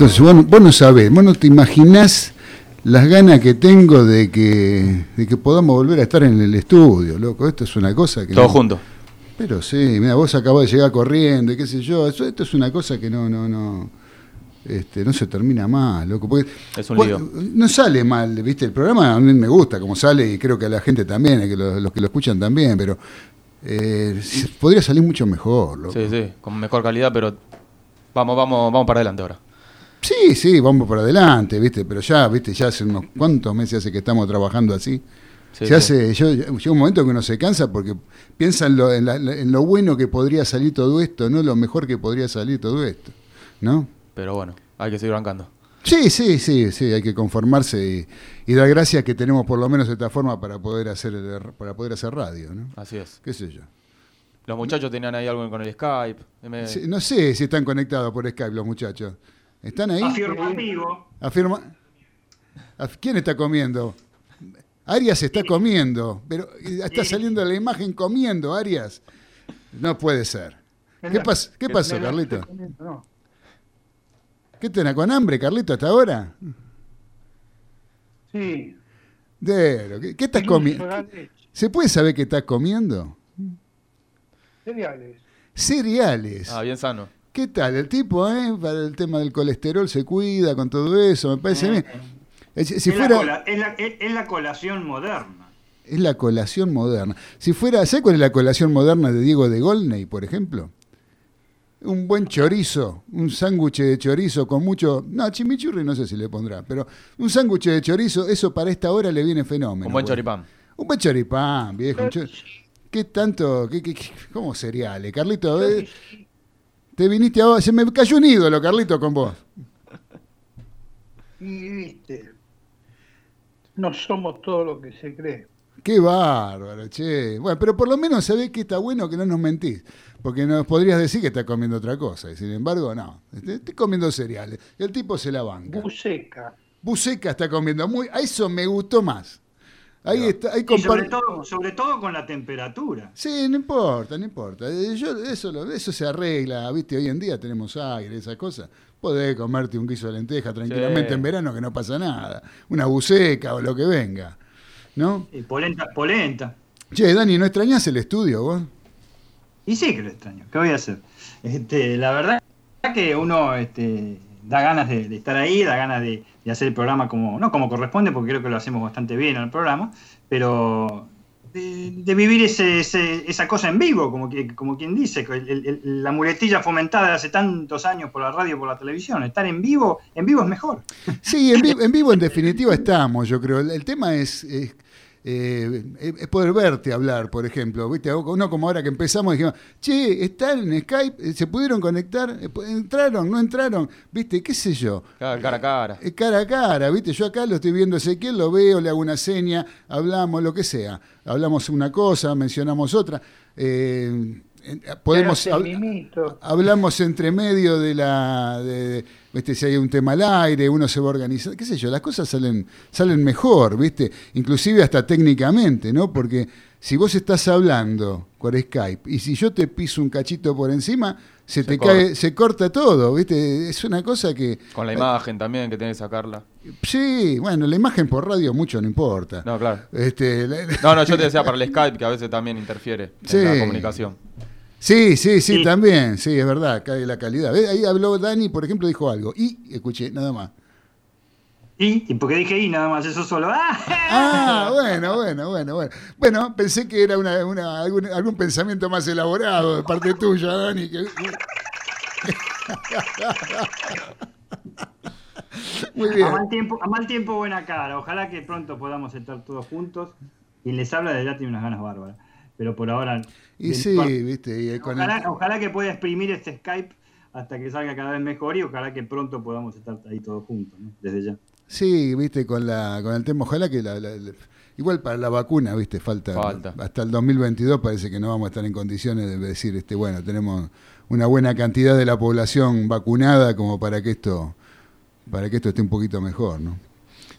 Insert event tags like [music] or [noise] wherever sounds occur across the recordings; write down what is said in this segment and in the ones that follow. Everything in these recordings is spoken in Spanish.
Entonces vos, vos no sabés, vos no te imaginás las ganas que tengo de que, de que podamos volver a estar en el estudio, loco. Esto es una cosa que... Todo no- junto. Pero sí, mira, vos acabás de llegar corriendo y qué sé yo. Esto es una cosa que no, no, no, este, no se termina mal, loco. Porque, Es un lío. No sale mal, viste, el programa a mí me gusta como sale y creo que a la gente también, que lo- los que lo escuchan también, pero eh, podría salir mucho mejor, loco. Sí, sí, con mejor calidad, pero vamos, vamos, vamos para adelante ahora. Sí, sí, vamos por adelante, viste, pero ya, viste, ya hace unos cuantos meses hace que estamos trabajando así. Sí, se sí. hace, yo, llega un momento que uno se cansa porque piensa en lo, en, la- en lo bueno que podría salir todo esto, no lo mejor que podría salir todo esto, ¿no? Pero bueno, hay que seguir bancando. Sí, sí, sí, sí, hay que conformarse y, y dar gracias que tenemos por lo menos esta forma para poder hacer para poder hacer radio, ¿no? Así es. ¿Qué sé yo? Los muchachos tenían ahí algo con el Skype. Me- Sí, no sé si están conectados por Skype los muchachos. ¿Están ahí? Afirmativo. Afirma. Af- ¿Quién está comiendo? Arias está comiendo, pero eh, está saliendo la imagen comiendo, Arias. No puede ser. ¿Qué, pas- qué pasó, Carlito? ¿Qué tenés con hambre, Carlito, hasta ahora? Sí. ¿qué, qué estás comiendo? ¿Se puede saber qué estás comiendo? Cereales. Cereales. Ah, bien sano. ¿Qué tal? El tipo, eh? Para el tema del colesterol se cuida con todo eso, me parece a mí. Eh, Si si es, la fuera, cola- es la, es- es la colación moderna. es la colación moderna. Si fuera, ¿sabes cuál es la colación moderna de Diego de Golney, por ejemplo? Un buen chorizo, un sándwich de chorizo con mucho. No, chimichurri no sé si le pondrá, pero un sándwich de chorizo, eso para esta hora le viene fenómeno. Un buen choripán. Un buen choripán, viejo. un chor- ¿Qué tanto? Qué, qué- qué- ¿Cómo cereales? Carlito, eh, te viniste a. Se me cayó un ídolo, Carlito, con vos. Y viste, no somos todo lo que se cree. Qué bárbaro, che. Bueno, pero por lo menos sabés que está bueno que no nos mentís. Porque nos podrías decir que estás comiendo otra cosa. Y sin embargo, no. Este, Estoy comiendo cereales. El tipo se la banca. Buceca. Buceca está comiendo muy. A eso me gustó más. Ahí está. Ahí Y sobre todo, sobre todo con la temperatura. Sí, no importa, no importa. Eh, Yo, eso, lo- eso se arregla, viste, hoy en día tenemos aire, esas cosas. Podés comerte un guiso de lenteja tranquilamente Sí. en verano que no pasa nada. Una buceca o lo que venga. ¿No? Y polenta, polenta. Che, Dani, ¿no extrañás el estudio vos? Y sí que lo extraño. ¿Qué voy a hacer? Este, la verdad que uno este, da ganas de, estar ahí, da ganas de, hacer el programa como, no como corresponde, porque creo que lo hacemos bastante bien en el programa, pero de, vivir ese, esa cosa en vivo, como, que, como quien dice, la muletilla fomentada hace tantos años por la radio, por la televisión. Estar en vivo, en vivo es mejor. Sí, en, vi- en vivo en definitiva estamos, yo creo. El, tema es, eh, es poder verte hablar, por ejemplo. ¿Viste? Uno como ahora que empezamos dijimos, che, ¿están en Skype? ¿Se pudieron conectar? Eh, ¿Entraron? ¿No entraron? ¿Viste? ¿Qué sé yo? Cara cara a cara. Eh, cara a cara, ¿viste? Yo acá lo estoy viendo Ezequiel, lo veo, le hago una seña, hablamos, lo que sea. Hablamos una cosa, mencionamos otra. Eh, eh, podemos Pero hab- hablamos entre medio de la de, viste si hay un tema al aire uno se va a organizar qué sé yo las cosas salen salen mejor viste inclusive hasta técnicamente no porque si vos estás hablando por Skype y si yo te piso un cachito por encima se, Se te corta. cae se corta todo viste es una cosa que Con la imagen también, que tenés que sacarla. sí bueno la imagen por radio mucho no importa No, claro. este la- la- No, no, yo te decía para el Skype, que a veces también interfiere Sí. en la comunicación. Sí, sí, sí, Sí. también, sí, es verdad, cae la calidad. Ahí habló Dani, por ejemplo, dijo algo. Y escuché, nada más. Y, y porque dije y nada más, eso solo. [laughs] ¡Ah! Ah, bueno, bueno, bueno, bueno. Bueno, pensé que era una, una- algún, algún pensamiento más elaborado de parte tuya, Dani. que- [laughs] Muy bien. A mal, tiempo, a mal tiempo, buena cara. Ojalá que pronto podamos estar todos juntos. Quien les habla de ya tiene unas ganas bárbaras. Pero por ahora. Y sí, viste, y con el- ojalá, ojalá que pueda exprimir este Skype hasta que salga cada vez mejor y ojalá que pronto podamos estar ahí todos juntos, ¿no? desde ya. Sí, viste, con la con el tema, ojalá que la, la- la- igual para la vacuna, viste, falta, Falta. hasta el 2022 parece que no vamos a estar en condiciones de decir, este, bueno, tenemos una buena cantidad de la población vacunada como para que esto para que esto esté un poquito mejor, ¿no?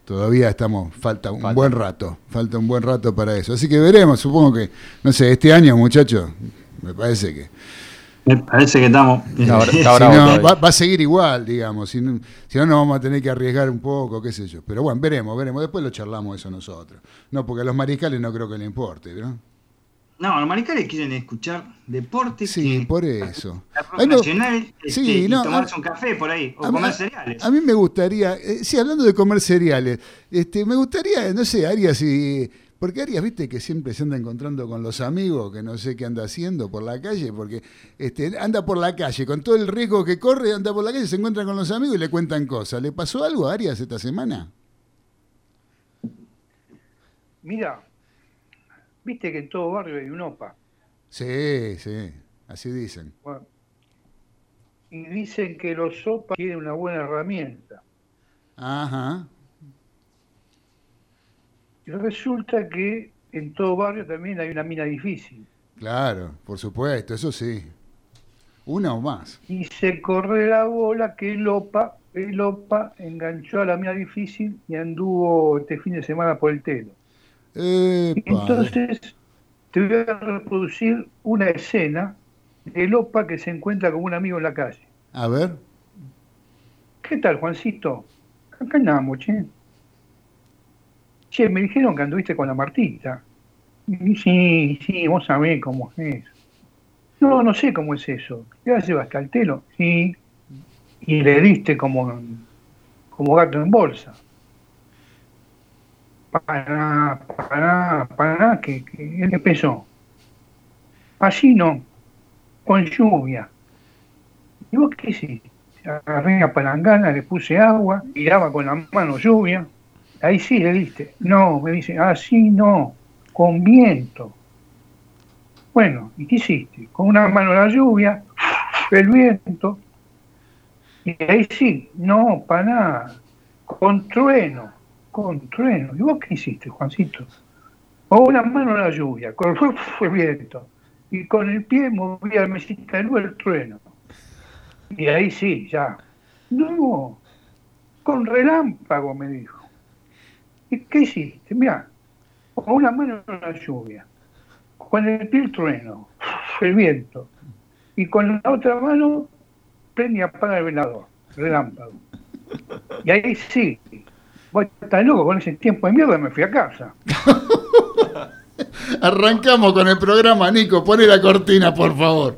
Todavía estamos, falta un Falta. buen rato, falta un buen rato para eso. Así que veremos, supongo que, no sé, este año, muchachos, me parece que Me parece que estamos. Ahora- [laughs] Si ahora no, todavía. va, va a seguir igual, digamos. Si no, si no, nos vamos a tener que arriesgar un poco, qué sé yo. Pero bueno, veremos, veremos. Después lo charlamos eso nosotros. No, porque a los mariscales no creo que le importe, ¿no? No, los maricales quieren escuchar deporte. Sí, por eso. escuchar rock Ay, no, nacional este, sí, y no, tomarse a- un café por ahí, o mí- comer a- cereales. A mí me gustaría, eh, sí, hablando de comer cereales, este, me gustaría, no sé, Arias, y, porque Arias, viste que siempre se anda encontrando con los amigos, que no sé qué anda haciendo por la calle, porque este, anda por la calle, con todo el riesgo que corre, anda por la calle, se encuentra con los amigos y le cuentan cosas. ¿Le pasó algo a Arias esta semana? Mira, viste que en todo barrio hay un OPA. Sí, sí, así dicen. Bueno, y dicen que los OPA tienen una buena herramienta. Ajá. Y resulta que en todo barrio también hay una mina difícil. Claro, por supuesto, eso sí. Una o más. Y se corre la bola que el OPA, el OPA enganchó a la mina difícil y anduvo este fin de semana por el telo. Epa. Entonces, te voy a reproducir una escena del OPA que se encuentra con un amigo en la calle. A ver. ¿Qué tal, Juancito? Acá andamos, che. Che, me dijeron que anduviste con la Martita. Y sí, sí, vos sabés cómo es. No, no sé cómo es eso. ¿Ya la llevaste al telo? Sí. Y le diste como, como gato en bolsa. Para, para, para, que, que él empezó. Así no, con lluvia. ¿Y vos qué hiciste? Agarré una palangana, le puse agua, tiraba con la mano lluvia. Ahí sí le diste. No, me dice, así no, con viento. Bueno, ¿y qué hiciste? Con una mano la lluvia, el viento. Y ahí sí, no, para nada. Con trueno, con trueno. ¿Y vos qué hiciste, Juancito? Con una mano la lluvia, con el viento. Y con el pie movía la mesita de luz el trueno. Y ahí sí, ya. No, con relámpago, me dijo. ¿Y qué hiciste? Mira, con una mano la lluvia, con el pie trueno, el viento, y con la otra mano prende y apaga el velador, relámpago. Y ahí sí, vos estás loco, con ese tiempo de mierda me fui a casa. [laughs] Arrancamos con el programa, Nico. Pone la cortina, por favor.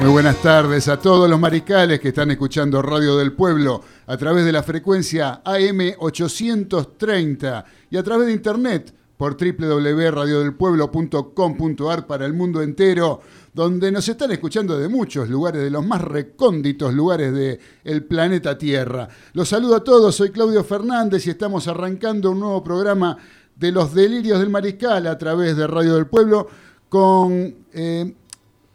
Muy buenas tardes a todos los maricales que están escuchando Radio del Pueblo a través de la frecuencia AM 830 y a través de internet por www.radiodelpueblo.com.ar para el mundo entero, donde nos están escuchando de muchos lugares, de los más recónditos lugares del planeta Tierra. Los saludo a todos, soy Claudio Fernández y estamos arrancando un nuevo programa de los delirios del mariscal a través de Radio del Pueblo con... eh,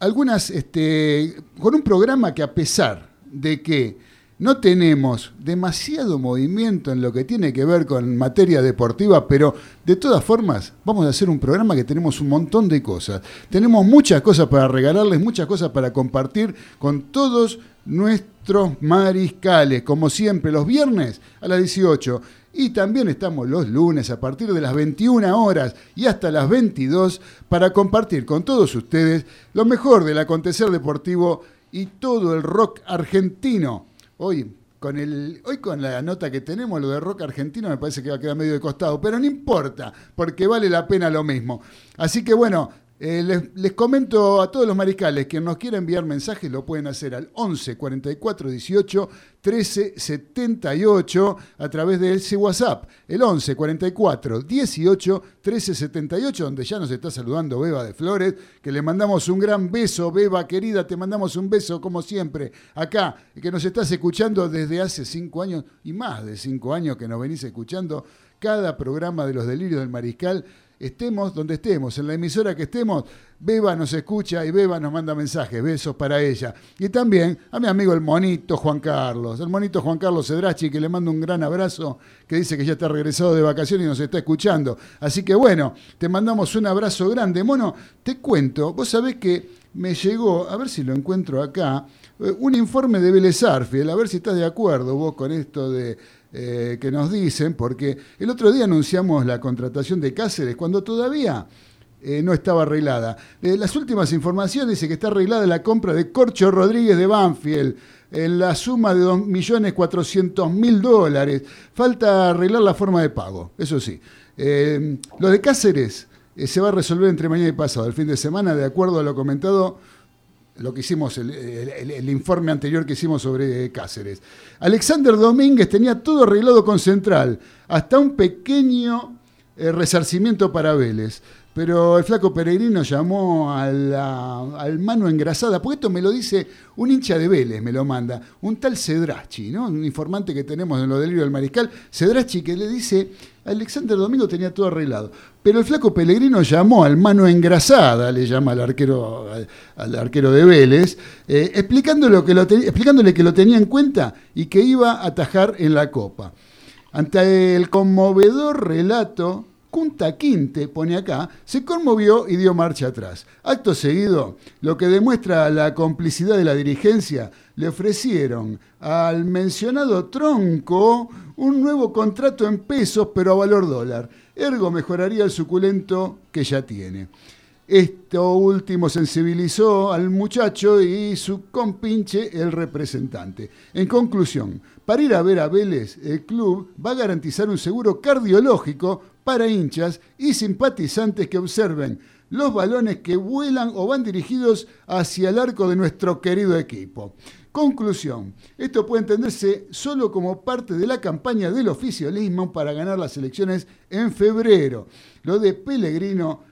algunas, este, con un programa que a pesar de que no tenemos demasiado movimiento en lo que tiene que ver con materia deportiva, pero de todas formas vamos a hacer un programa que tenemos un montón de cosas. Tenemos muchas cosas para regalarles, muchas cosas para compartir con todos nuestros mariscales, como siempre, los viernes a las 18. Y también estamos los lunes a partir de las 21 horas y hasta las 22 para compartir con todos ustedes lo mejor del acontecer deportivo y todo el rock argentino. Hoy con, el, hoy con la nota que tenemos, lo de rock argentino me parece que va a quedar medio de costado, pero no importa, porque vale la pena lo mismo. Así que bueno, eh, les, comento a todos los mariscales que nos quieren enviar mensajes, lo pueden hacer al 11 44 18 13 78 a través de ese WhatsApp, el 11 44 18 13 78, donde ya nos está saludando Beba de Flores, que le mandamos un gran beso, Beba querida, te mandamos un beso como siempre, acá, que nos estás escuchando desde hace cinco años y más de cinco años que nos venís escuchando cada programa de los delirios del mariscal estemos donde estemos, en la emisora que estemos, Beba nos escucha y Beba nos manda mensajes, besos para ella. Y también a mi amigo el monito Juan Carlos, el monito Juan Carlos Cedrachi, que le mando un gran abrazo, que dice que ya está regresado de vacaciones y nos está escuchando. Así que bueno, te mandamos un abrazo grande. Mono, te cuento, vos sabés que me llegó, a ver si lo encuentro acá, eh, un informe de Vélez a ver si estás de acuerdo vos con esto de eh, que nos dicen, porque el otro día anunciamos la contratación de Cáceres cuando todavía eh, no estaba arreglada. Las últimas informaciones dice que está arreglada la compra de Corcho Rodríguez de Banfield en la suma de 2.400.000 dólares. Falta arreglar la forma de pago, eso sí. Eh, lo de Cáceres se va a resolver entre mañana y pasado, el fin de semana, de acuerdo a lo comentado lo que hicimos, el, informe anterior que hicimos sobre Cáceres. Alexander Domínguez tenía todo arreglado con Central, hasta un pequeño eh, resarcimiento para Vélez. Pero el flaco Peregrino llamó a la- al mano engrasada, porque esto me lo dice un hincha de Vélez, me lo manda, un tal Cedrachi, ¿no? un informante que tenemos en los delirios del mariscal, Cedrachi que le dice, Alexander Domingo tenía todo arreglado, pero el flaco Pellegrino llamó al mano engrasada, le llama al arquero, al, arquero de Vélez, eh, explicando lo que lo explicándole que lo tenía en cuenta y que iba a atajar en la Copa. Ante el conmovedor relato, Kunta Quinte, pone acá, se conmovió y dio marcha atrás. Acto seguido, lo que demuestra la complicidad de la dirigencia, le ofrecieron al mencionado tronco un nuevo contrato en pesos, pero a valor dólar. Ergo mejoraría el suculento que ya tiene. Esto último sensibilizó al muchacho y su compinche, el representante. En conclusión, para ir a ver a Vélez, el club va a garantizar un seguro cardiológico para hinchas y simpatizantes que observen los balones que vuelan o van dirigidos hacia el arco de nuestro querido equipo. Conclusión, esto puede entenderse solo como parte de la campaña del oficialismo para ganar las elecciones en febrero. Lo de Pellegrino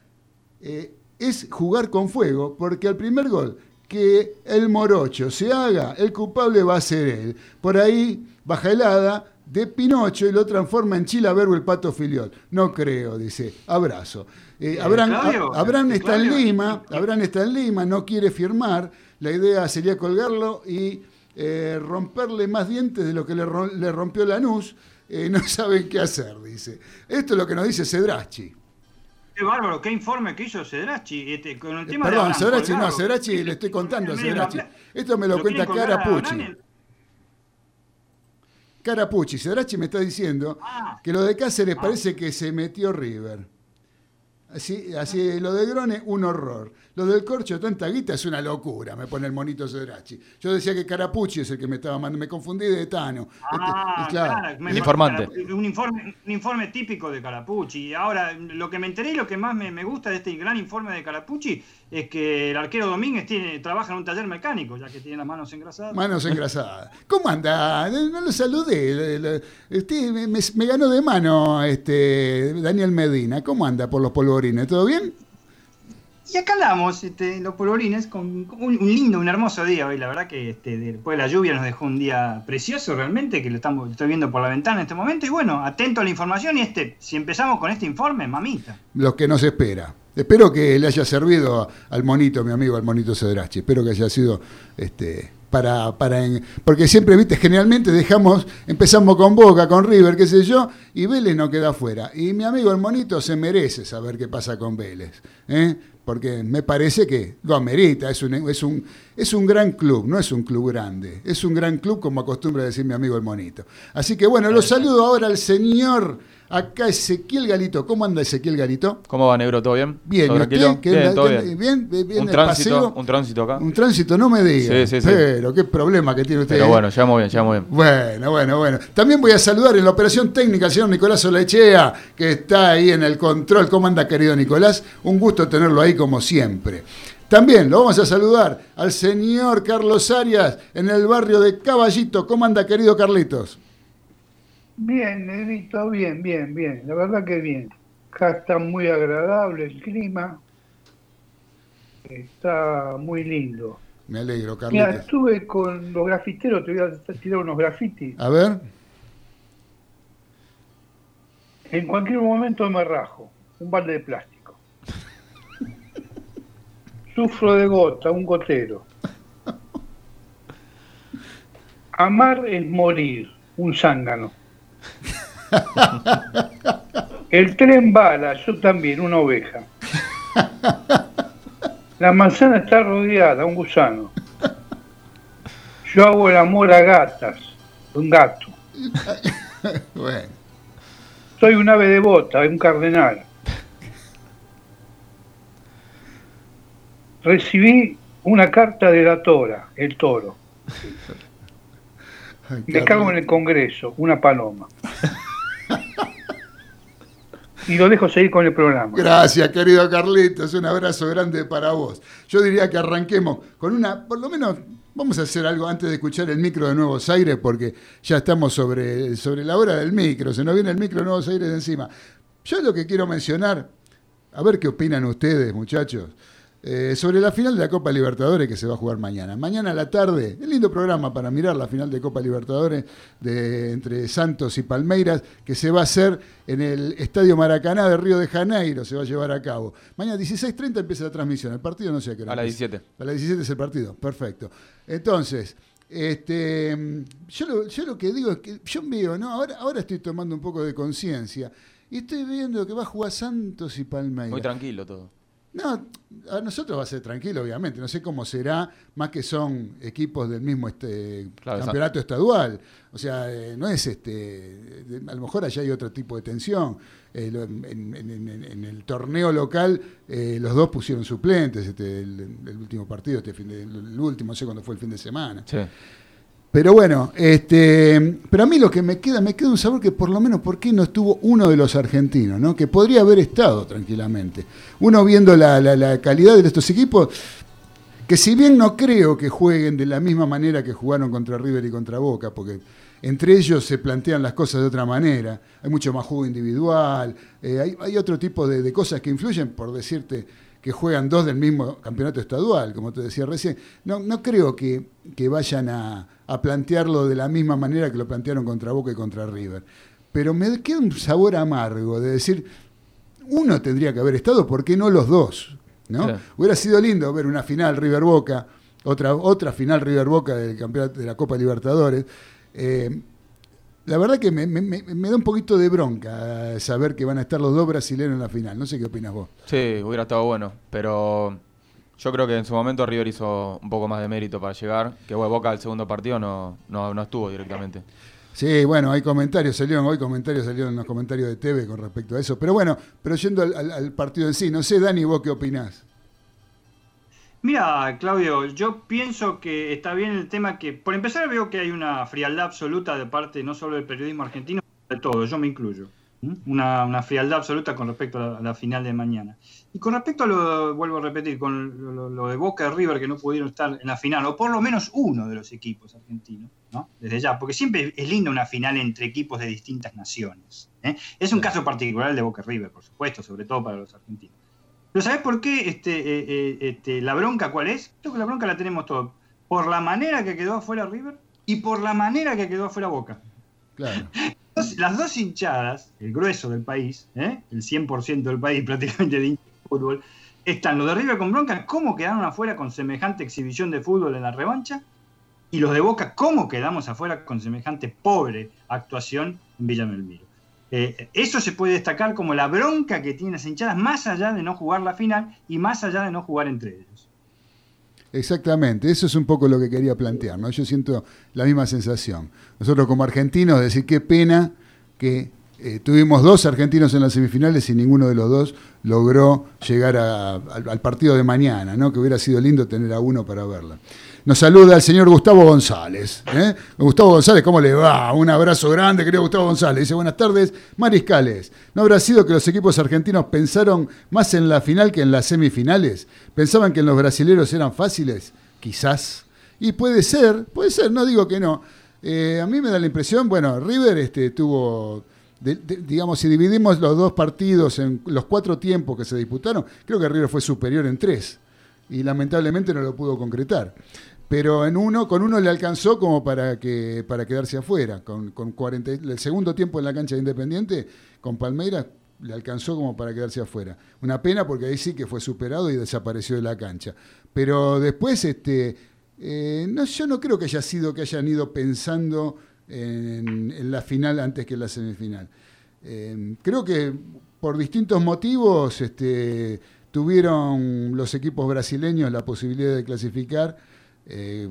eh, es jugar con fuego, porque al primer gol que el morocho se haga, el culpable va a ser él. Por ahí baja helada de Pinocho y lo transforma en Chilabergo el pato filiol. No creo, dice. Abrazo. Eh, Eh, Abraham, Claudio, a- Abraham eh, está en Lima, Abraham está en Lima, no quiere firmar. La idea sería colgarlo y eh, romperle más dientes de lo que le, le rompió Lanús. Eh, no [laughs] saben qué hacer, dice. Esto es lo que nos dice Cedrachi. Qué bárbaro, qué informe que hizo Cedrachi este, con el tema de Perdón, Abraham, Cedrachi no. Cedrachi le estoy contando a Cedrachi. Esto me lo, lo cuenta quieren colgar a Carapucci. Cedrachi me está diciendo Ah. que lo de Cáceres parece que se metió River. Así, así, lo de Grone, un horror. Lo del corcho, tanta guita, es una locura, me pone el monito Sodrachi. Yo decía que Carapucci es el que me estaba mandando, me confundí de Tano. Ah, Este, claro, claro, me- El informante. Un informe, un informe típico de Carapucci. Y ahora, lo que me enteré y lo que más me, me gusta de este gran informe de Carapucci es que el arquero Domínguez tiene, trabaja en un taller mecánico, ya que tiene las manos engrasadas. Manos [laughs] engrasadas. ¿Cómo anda? No lo saludé. Le- le- Usted me, me- me ganó de mano este Daniel Medina. ¿Cómo anda por los polvorines? ¿Todo bien? Y acá andamos, este, los polvorines, con, un, lindo, un hermoso día hoy. La verdad que este, después de la lluvia nos dejó un día precioso realmente, que lo estamos, estoy viendo por la ventana en este momento. Y bueno, atento a la información y este, si empezamos con este informe, mamita. Lo que nos espera. Espero que le haya servido al monito, mi amigo, al monito Cedrachi. Espero que haya sido este, para, para porque siempre, viste, generalmente dejamos, empezamos con Boca, con River, qué sé yo, y Vélez no queda afuera. Y mi amigo el monito se merece saber qué pasa con Vélez. ¿eh? Porque me parece que lo amerita, es un, es, un, es un gran club, no es un club grande, es un gran club como acostumbra decir mi amigo el monito. Así que bueno, lo saludo ahora al señor, acá Ezequiel Galito. ¿Cómo anda Ezequiel Galito? ¿Cómo va, negro? ¿Todo bien? Bien, ¿Todo ¿y tranquilo? usted? ¿Qué Bien, bien. bien? ¿Bien? ¿Bien un tránsito, paseo? un tránsito acá. Un tránsito, no me diga. Sí, sí, sí. Pero qué problema que tiene usted. Pero bueno, llegamos bien, llegamos bien. Bueno, bueno, bueno. También voy a saludar en la operación técnica al señor Nicolás Olechea, que está ahí en el control. ¿Cómo anda, querido Nicolás? Un gusto tenerlo ahí como siempre. También lo vamos a saludar al señor Carlos Arias en el barrio de Caballito. ¿Cómo anda, querido Carlitos? Bien, Negrito, bien, bien, bien. La verdad que bien. Acá está muy agradable el clima. Está muy lindo. Me alegro, Mira, Carlitos. estuve con los grafiteros, te voy a tirar unos grafitis. A ver. En cualquier momento me rajo. Un balde de plástico. [laughs] Sufro de gota, un gotero. Amar es morir, un zángano. El tren bala, yo también, una oveja. La manzana está rodeada, un gusano. Yo hago el amor a gatas, un gato. Bueno. Soy un ave devota, un cardenal. Recibí una carta de la Tora, el toro. [laughs] Ay, Me cago en el Congreso, una paloma. Y lo dejo seguir con el programa. Gracias, querido Carlitos. Un abrazo grande para vos. Yo diría que arranquemos con una, por lo menos, vamos a hacer algo antes de escuchar el micro de Nuevos Aires, porque ya estamos sobre, sobre la hora del micro. Se nos viene el micro de Nuevos Aires de encima. Yo lo que quiero mencionar, a ver qué opinan ustedes, muchachos. Eh, sobre la final de la Copa Libertadores que se va a jugar mañana. Mañana a la tarde, el lindo programa para mirar la final de Copa Libertadores de, entre Santos y Palmeiras, que se va a hacer en el Estadio Maracaná de Río de Janeiro, se va a llevar a cabo. Mañana 16.30 empieza la transmisión, el partido no sé a qué hora A las empieza. 17. A las 17 es el partido, perfecto. Entonces, este, yo, lo, yo lo que digo es que yo veo, ¿no? Ahora, ahora estoy tomando un poco de conciencia y estoy viendo que va a jugar Santos y Palmeiras. Muy tranquilo todo. No, a nosotros va a ser tranquilo, obviamente. No sé cómo será, más que son equipos del mismo este, Claro, campeonato estadual. O sea, eh, no es este. A lo mejor allá hay otro tipo de tensión. Eh, lo- en, en- en- en el torneo local, eh, los dos pusieron suplentes. Este, el, el último partido, este fin de- el último, no sé cuándo fue el fin de semana. Sí. Pero bueno, este, pero a mí lo que me queda, me queda un sabor que por lo menos, ¿por qué no estuvo uno de los argentinos? ¿no? Que podría haber estado tranquilamente. Uno viendo la, la- calidad de estos equipos, que si bien no creo que jueguen de la misma manera que jugaron contra River y contra Boca, porque entre ellos se plantean las cosas de otra manera, hay mucho más juego individual, eh, hay, hay otro tipo de cosas que influyen, por decirte que juegan dos del mismo campeonato estadual, como te decía recién. No, no creo que, que vayan a, a plantearlo de la misma manera que lo plantearon contra Boca y contra River. Pero me queda un sabor amargo de decir, uno tendría que haber estado, ¿por qué no los dos? ¿no? Claro. Hubiera sido lindo ver una final River Boca, otra, otra final River Boca del campeonato de la Copa Libertadores. Eh, la verdad que me, me- me- me da un poquito de bronca saber que van a estar los dos brasileños en la final. No sé qué opinas vos. Sí, hubiera estado bueno. Pero yo creo que en su momento River hizo un poco más de mérito para llegar. Que bueno, Boca al segundo partido no, no, no estuvo directamente. Sí, bueno, hay comentarios, salieron hoy comentarios, salieron en los comentarios de TV con respecto a eso. Pero bueno, pero yendo al, al- al partido en sí, no sé, Dani, vos qué opinás. Mira, Claudio, yo pienso que está bien el tema que, por empezar, veo que hay una frialdad absoluta de parte no solo del periodismo argentino, de todo, yo me incluyo. Una, una frialdad absoluta con respecto a la, a la final de mañana. Y con respecto a lo, vuelvo a repetir, con lo, lo- lo de Boca y River que no pudieron estar en la final, o por lo menos uno de los equipos argentinos, ¿no? Desde ya, porque siempre es linda una final entre equipos de distintas naciones. ¿eh? Es un caso particular el de Boca y River, por supuesto, sobre todo para los argentinos. Pero ¿sabes por qué este, eh, eh, este, la bronca cuál es? Creo que la bronca la tenemos todos. Por la manera que quedó afuera River y por la manera que quedó afuera Boca. Claro. [laughs] Dos- Las dos hinchadas, el grueso del país, ¿eh? el 100% del país [laughs] prácticamente de fútbol, están los de River con bronca, cómo quedaron afuera con semejante exhibición de fútbol en la revancha, y los de Boca, cómo quedamos afuera con semejante pobre actuación en Villa Belmiro. Eh, eso se puede destacar como la bronca que tienen las hinchadas, más allá de no jugar la final y más allá de no jugar entre ellos. Exactamente, eso es un poco lo que quería plantear, ¿no? Yo siento la misma sensación. Nosotros como argentinos, decir qué pena que eh, tuvimos dos argentinos en las semifinales y ninguno de los dos logró llegar al, partido de mañana, ¿no? Que hubiera sido lindo tener a uno para verla. Nos saluda el señor Gustavo González. ¿eh? Gustavo González, ¿cómo le va? Un abrazo grande, querido Gustavo González. Dice, buenas tardes, mariscales. ¿No habrá sido que los equipos argentinos pensaron más en la final que en las semifinales? ¿Pensaban que los brasileros eran fáciles? Quizás. Y puede ser, puede ser, no digo que no. Eh, a mí me da la impresión, bueno, River este, tuvo, digamos, si dividimos los dos partidos en los cuatro tiempos que se disputaron, creo que River fue superior en tres y lamentablemente no lo pudo concretar. Pero en uno, con uno le alcanzó como para que para quedarse afuera. Con, con 40, y- el segundo tiempo en la cancha de Independiente, con Palmeiras, le alcanzó como para quedarse afuera. Una pena porque ahí sí que fue superado y desapareció de la cancha. Pero después, este, eh, no, yo no creo que haya sido que hayan ido pensando en, la final antes que en la semifinal. Eh, creo que por distintos motivos este, tuvieron los equipos brasileños la posibilidad de clasificar eh,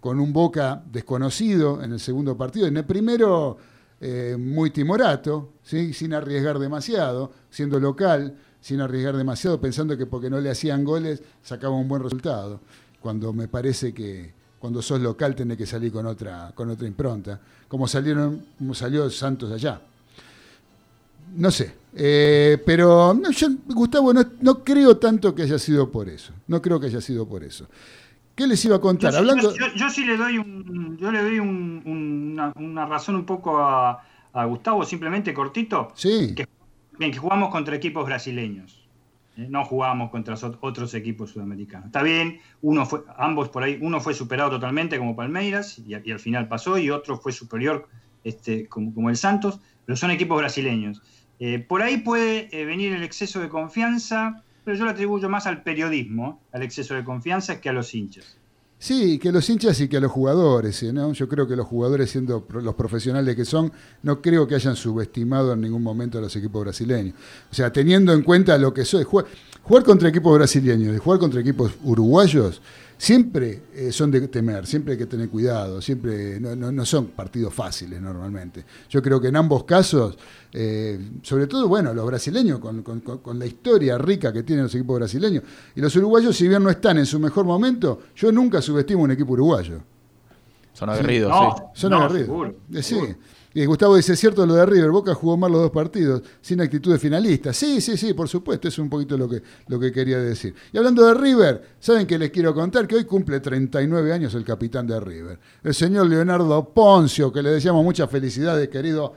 con un Boca desconocido en el segundo partido. En el primero, eh, muy timorato, sin arriesgar demasiado, siendo local, sin arriesgar demasiado, pensando que porque no le hacían goles sacaba un buen resultado. Cuando me parece que cuando sos local tenés que salir con otra, con otra impronta, como salieron, como salió Santos allá. No sé, eh, pero no, yo, Gustavo, no, no creo tanto que haya sido por eso. No creo que haya sido por eso. ¿Qué les iba a contar? Yo, Hablando... yo- yo sí le doy, un, yo le doy un- un- una, una razón un poco a, a Gustavo, simplemente cortito, Sí, que, bien, que jugamos contra equipos brasileños. No jugamos contra otros equipos sudamericanos. Está bien, uno fue, ambos por ahí, uno fue superado totalmente como Palmeiras y, al final pasó, y otro fue superior este, como, como el Santos, pero son equipos brasileños. Eh, por ahí puede eh, venir el exceso de confianza, pero yo lo atribuyo más al periodismo, al exceso de confianza, que a los hinchas. Sí, que los hinchas y que a los jugadores, ¿eh? ¿no? Yo creo que los jugadores, siendo los profesionales que son, no creo que hayan subestimado en ningún momento a los equipos brasileños. O sea, teniendo en cuenta lo que soy, jugar, jugar contra equipos brasileños y jugar contra equipos uruguayos, siempre eh, son de temer, siempre hay que tener cuidado, siempre no, no- no son partidos fáciles normalmente. Yo creo que en ambos casos, eh, sobre todo, bueno, los brasileños, con, con- con- con la historia rica que tienen los equipos brasileños, y los uruguayos, si bien no están en su mejor momento, yo nunca subestimo un equipo uruguayo. Son aguerridos, No, sí. Son no, aguerridos. seguro, Eh, sí. Y Gustavo dice, cierto lo de River, Boca jugó mal los dos partidos, sin actitud de finalista. Sí, sí, sí, por supuesto, es un poquito lo que, lo que quería decir. Y hablando de River, ¿saben qué les quiero contar? Que hoy cumple 39 años el capitán de River, el señor Leonardo Poncio, que le deseamos muchas felicidades, querido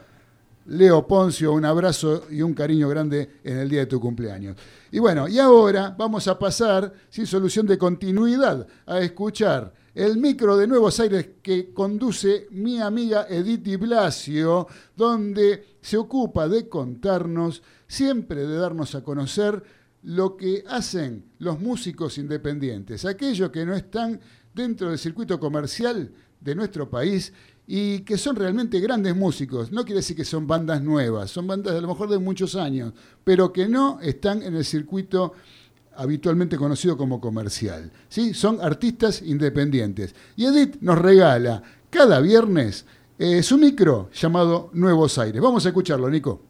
Leo Poncio, un abrazo y un cariño grande en el día de tu cumpleaños. Y bueno, y ahora vamos a pasar, sin solución de continuidad, a escuchar el micro de Nuevos Aires que conduce mi amiga Edith Di Blasio, donde se ocupa de contarnos, siempre de darnos a conocer lo que hacen los músicos independientes, aquellos que no están dentro del circuito comercial de nuestro país y que son realmente grandes músicos. No quiere decir que son bandas nuevas, son bandas a lo mejor de muchos años, pero que no están en el circuito habitualmente conocido como comercial. ¿sí? Son artistas independientes. Y Edith nos regala cada viernes eh, su micro llamado Nuevos Aires. Vamos a escucharlo, Nico.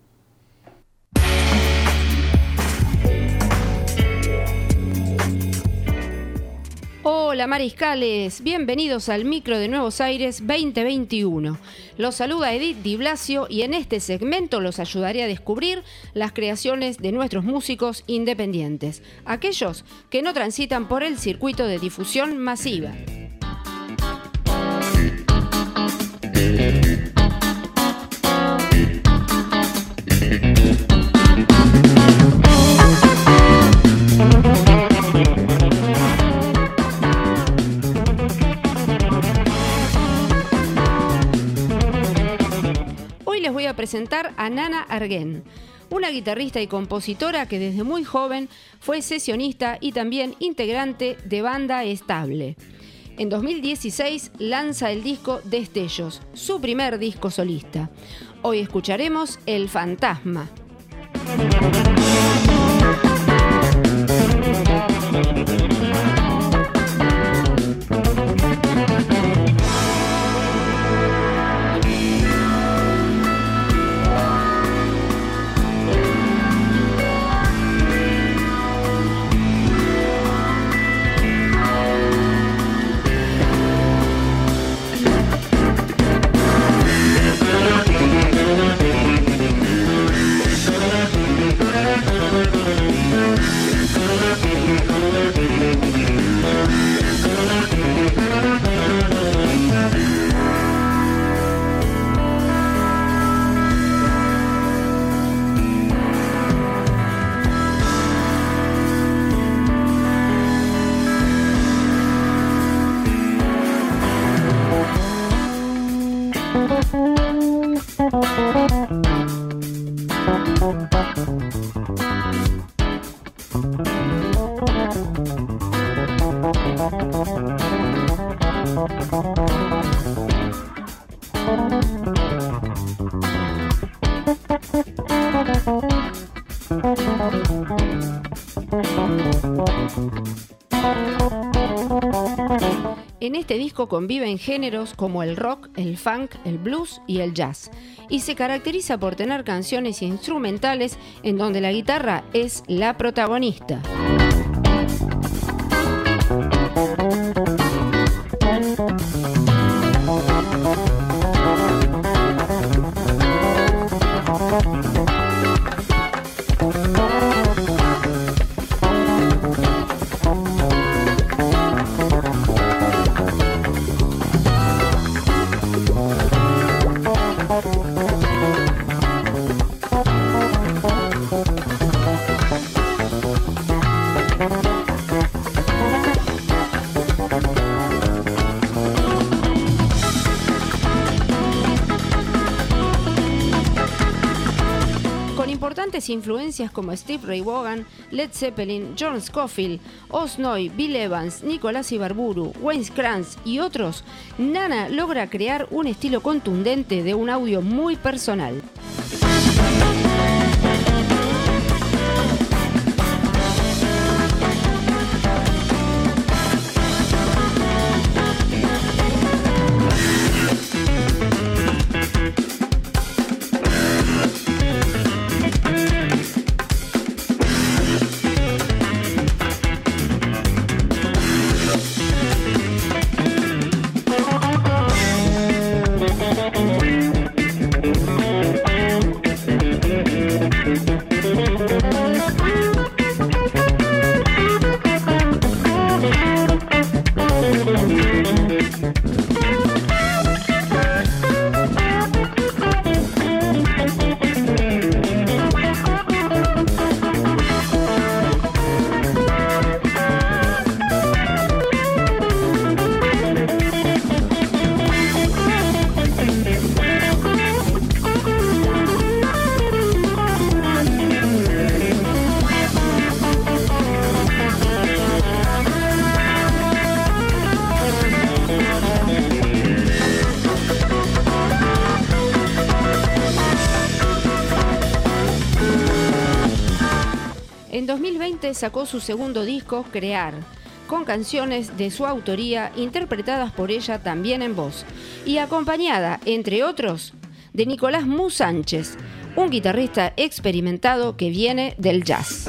Hola mariscales, bienvenidos al micro de Nuevos Aires 2021. Los saluda Edith Di Blasio y en este segmento los ayudaré a descubrir las creaciones de nuestros músicos independientes, aquellos que no transitan por el circuito de difusión masiva. Presentar a Nana Arguén, una guitarrista y compositora que desde muy joven fue sesionista y también integrante de banda estable. En 2016 lanza el disco Destellos, su primer disco solista. Hoy escucharemos El Fantasma. Disco conviven géneros como el rock, el funk, el blues y el jazz, y se caracteriza por tener canciones instrumentales en donde la guitarra es la protagonista. Influencias como Steve Ray Vaughan, Led Zeppelin, John Scofield, Osnoy, Bill Evans, Nicolás Ibarburu, Wayne Krantz y otros, Nana logra crear un estilo contundente de un audio muy personal. 2020 sacó su segundo disco, Crear, con canciones de su autoría interpretadas por ella también en voz y acompañada, entre otros, de Nicolás Mu Sánchez, un guitarrista experimentado que viene del jazz.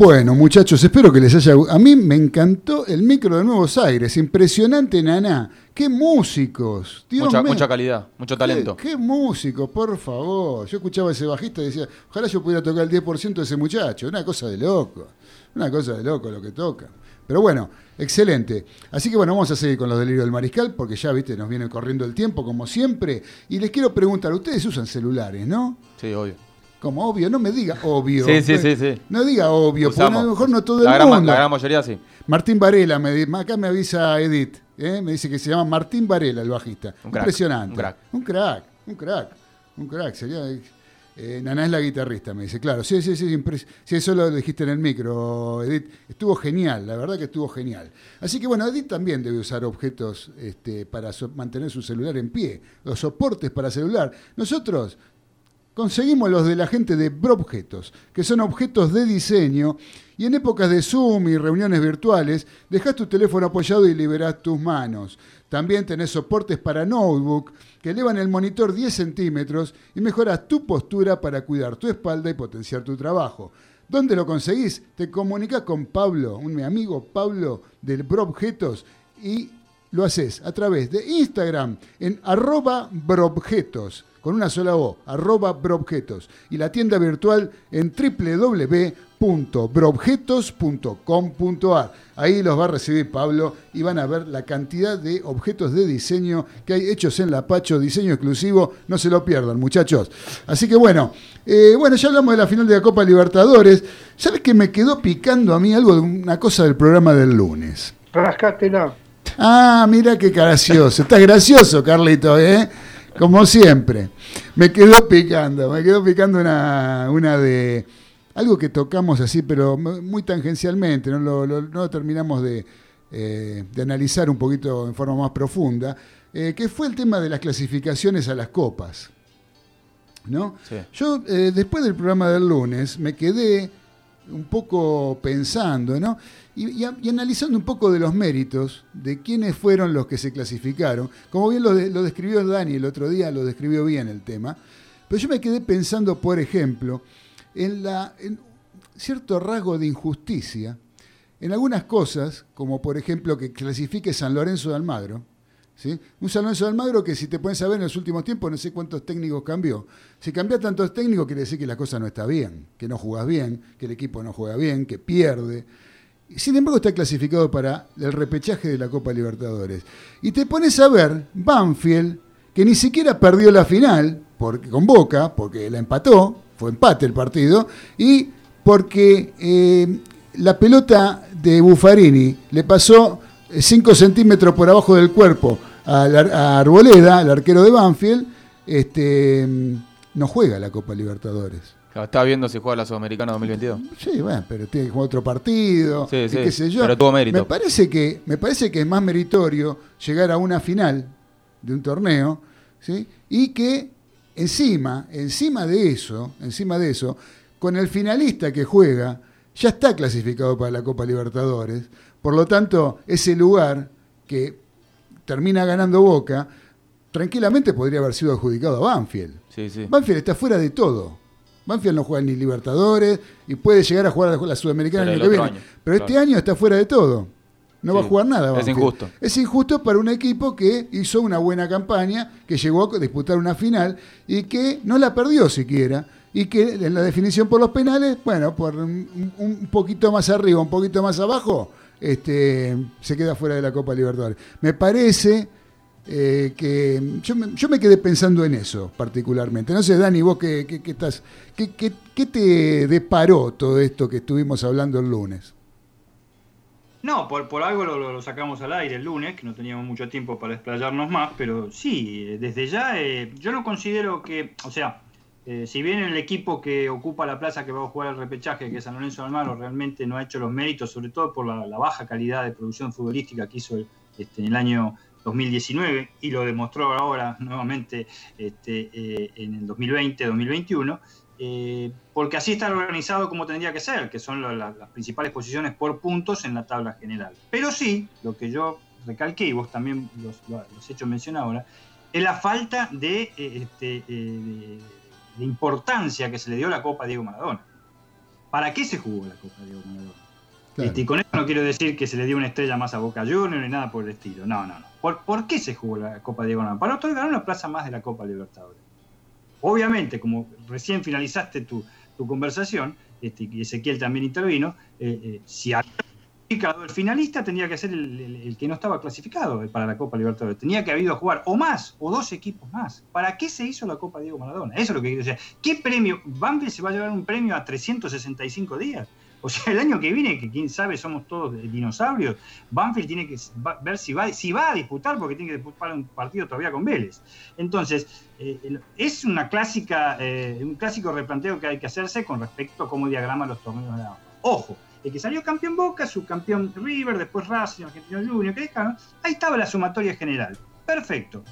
Bueno, muchachos, espero que les haya A mí me encantó el micro de Nuevos Aires. Impresionante, Naná. ¡Qué músicos! Dios Mucha, mucha calidad, mucho talento. ¿Qué, qué músico, por favor. Yo escuchaba a ese bajista y decía, ojalá yo pudiera tocar el 10% de ese muchacho. Una cosa de loco. Una cosa de loco lo que toca. Pero bueno, excelente. Así que bueno, vamos a seguir con los delirios del mariscal, porque ya, viste, nos viene corriendo el tiempo, como siempre. Y les quiero preguntar, ustedes usan celulares, ¿no? Sí, obvio. Como obvio, no me diga obvio. Sí, sí, sí, sí. No diga obvio, porque a lo mejor no todo la el gran, mundo. la gran mayoría sí. Martín Varela, me, acá me avisa Edith, ¿eh? me dice que se llama Martín Varela, el bajista. Un crack, Impresionante. un crack. Un crack, un crack, un crack. Sería, eh, Naná es la guitarrista, me dice. Claro, sí, sí, sí, sí, eso lo dijiste en el micro, Edith. Estuvo genial, la verdad que estuvo genial. Así que bueno, Edith también debe usar objetos este, para so- mantener su celular en pie, los soportes para celular. Nosotros conseguimos los de la gente de Brobjetos, que son objetos de diseño, y en épocas de Zoom y reuniones virtuales, dejas tu teléfono apoyado y liberás tus manos. También tenés soportes para notebook que elevan el monitor 10 centímetros y mejoras tu postura para cuidar tu espalda y potenciar tu trabajo. ¿Dónde lo conseguís? Te comunicas con Pablo, un mi amigo Pablo del Brobjetos, y lo haces a través de Instagram en arroba brobjetos, con una sola O, arroba brobjetos, y la tienda virtual en www.brobjetos.com.ar. Ahí los va a recibir Pablo y van a ver la cantidad de objetos de diseño que hay hechos en La Pacho, diseño exclusivo, no se lo pierdan muchachos. Así que bueno, eh, bueno, ya hablamos de la final de la Copa Libertadores. ¿Sabes que me quedó picando a mí algo de una cosa del programa del lunes? Rascátela. Ah, mira qué gracioso. Estás gracioso, Carlito, ¿eh? Como siempre. Me quedó picando, me quedó picando una, una de... Algo que tocamos así, pero muy tangencialmente, no lo, lo- no lo terminamos de, eh, de analizar un poquito en forma más profunda, eh, que fue el tema de las clasificaciones a las copas. ¿no? Sí. Yo, eh, después del programa del lunes, me quedé un poco pensando, ¿no? Y, analizando un poco de los méritos de quiénes fueron los que se clasificaron. Como bien lo, de- lo describió Dani el otro día, lo describió bien el tema. Pero yo me quedé pensando, por ejemplo, en, la, en cierto rasgo de injusticia en algunas cosas, como por ejemplo que clasifique San Lorenzo de Almagro, Un San Lorenzo de Almagro que si te pones a ver en los últimos tiempos, no sé cuántos técnicos cambió. Si cambia tantos técnicos, quiere decir que la cosa no está bien, que no jugás bien, que el equipo no juega bien, que pierde. Sin embargo, está clasificado para el repechaje de la Copa Libertadores. Y te pones a ver Banfield, que ni siquiera perdió la final porque, con Boca, porque la empató, fue empate el partido, y porque eh, la pelota de Buffarini le pasó 5 centímetros por abajo del cuerpo a, Ar- a Arboleda, el arquero de Banfield, este, no juega la Copa Libertadores. Estaba viendo si juega la Sudamericana 2022. Sí, bueno, pero tiene que jugar otro partido, Sí, y sí, qué sé yo. pero tuvo mérito. Me parece, que, me parece que es más meritorio llegar a una final de un torneo, ¿sí? Y que encima, encima de eso, encima de eso, con el finalista que juega, ya está clasificado para la Copa Libertadores. Por lo tanto, ese lugar que termina ganando Boca, tranquilamente podría haber sido adjudicado a Banfield. Sí, sí. Banfield está fuera de todo. Banfield no juega ni Libertadores y puede llegar a jugar a la Sudamericana Pero el el año que viene. año, Pero claro. este año está fuera de todo. No va a jugar nada. es injusto. Es injusto para un equipo que hizo una buena campaña, que llegó a disputar una final y que no la perdió siquiera. Y que en la definición por los penales, bueno, por un, un poquito más arriba, un poquito más abajo, este, se queda fuera de la Copa Libertadores. Me parece eh, que yo me, quedé pensando en eso particularmente. No sé, Dani, vos qué, estás, qué, te deparó todo esto que estuvimos hablando el lunes. No, por, algo lo, sacamos al aire el lunes, que no teníamos mucho tiempo para explayarnos más, pero sí, desde ya eh, yo no considero que, o sea, eh, si bien el equipo que ocupa la plaza que va a jugar el repechaje, que es San Lorenzo de Almagro, realmente no ha hecho los méritos, sobre todo por la, baja calidad de producción futbolística que hizo este, en el año 2019 y lo demostró ahora [laughs] nuevamente este, eh, en el 2020-2021, eh, porque así está organizado como tendría que ser, que son la- la- las principales posiciones por puntos en la tabla general. Pero sí, lo que yo recalqué, y vos también los, lo- los he hecho mención ahora, es la falta de, este, de- de importancia que se le dio a la Copa Diego Maradona. ¿Para qué se jugó la Copa Diego Maradona? Claro. Este, y con eso no quiero decir que se le dio una estrella más a Boca Juniors ni nada por el estilo. No, no, no. ¿Por, por qué se jugó la Copa Diego Maradona? Para otorgar una plaza más de la Copa Libertadores. Obviamente, como recién finalizaste tu, tu conversación, este, y Ezequiel también intervino, eh, eh, si había el finalista tendría que ser el, que no estaba clasificado para la Copa Libertadores. Tenía que haber ido a jugar o más, o dos equipos más. ¿Para qué se hizo la Copa Diego Maradona? Eso es lo que quiero decir. ¿Qué premio? ¿Banfield se va a llevar un premio a 365 días? O sea, el año que viene, que quién sabe, somos todos dinosaurios, Banfield tiene que ver si va, a disputar, porque tiene que disputar un partido todavía con Vélez. Entonces, eh, es una clásica, eh, un clásico replanteo que hay que hacerse con respecto a cómo diagrama los torneos de la Ojo, el que salió campeón Boca, subcampeón River, después Racing, Argentino Junior, que ahí estaba la sumatoria general. Perfecto.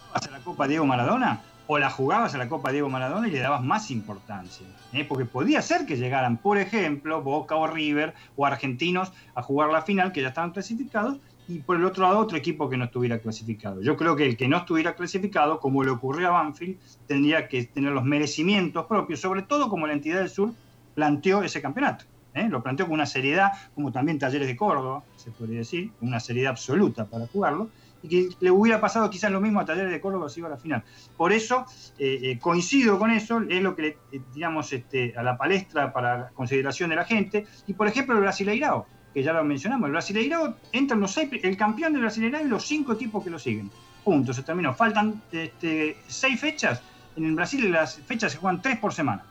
¿Jugabas a la Copa Diego Maradona? O la jugabas a la Copa Diego Maradona y le dabas más importancia. ¿eh? Porque podía ser que llegaran, por ejemplo, Boca o River o Argentinos a jugar la final, que ya estaban clasificados, y por el otro lado otro equipo que no estuviera clasificado. Yo creo que el que no estuviera clasificado, como le ocurrió a Banfield, tendría que tener los merecimientos propios, sobre todo como la entidad del sur planteó ese campeonato. ¿Eh? Lo planteó con una seriedad, como también Talleres de Córdoba, se podría decir, una seriedad absoluta para jugarlo, y que le hubiera pasado quizás lo mismo a Talleres de Córdoba si iba a la final. Por eso, eh, eh, coincido con eso, es lo que le tiramos este, a la palestra para consideración de la gente, y por ejemplo el Brasileirao, que ya lo mencionamos, el Brasileirao entra en los seis, el campeón del Brasileirao y los cinco equipos que lo siguen. Punto, se terminó. Faltan este, seis fechas. En Brasil las fechas se juegan tres por semana.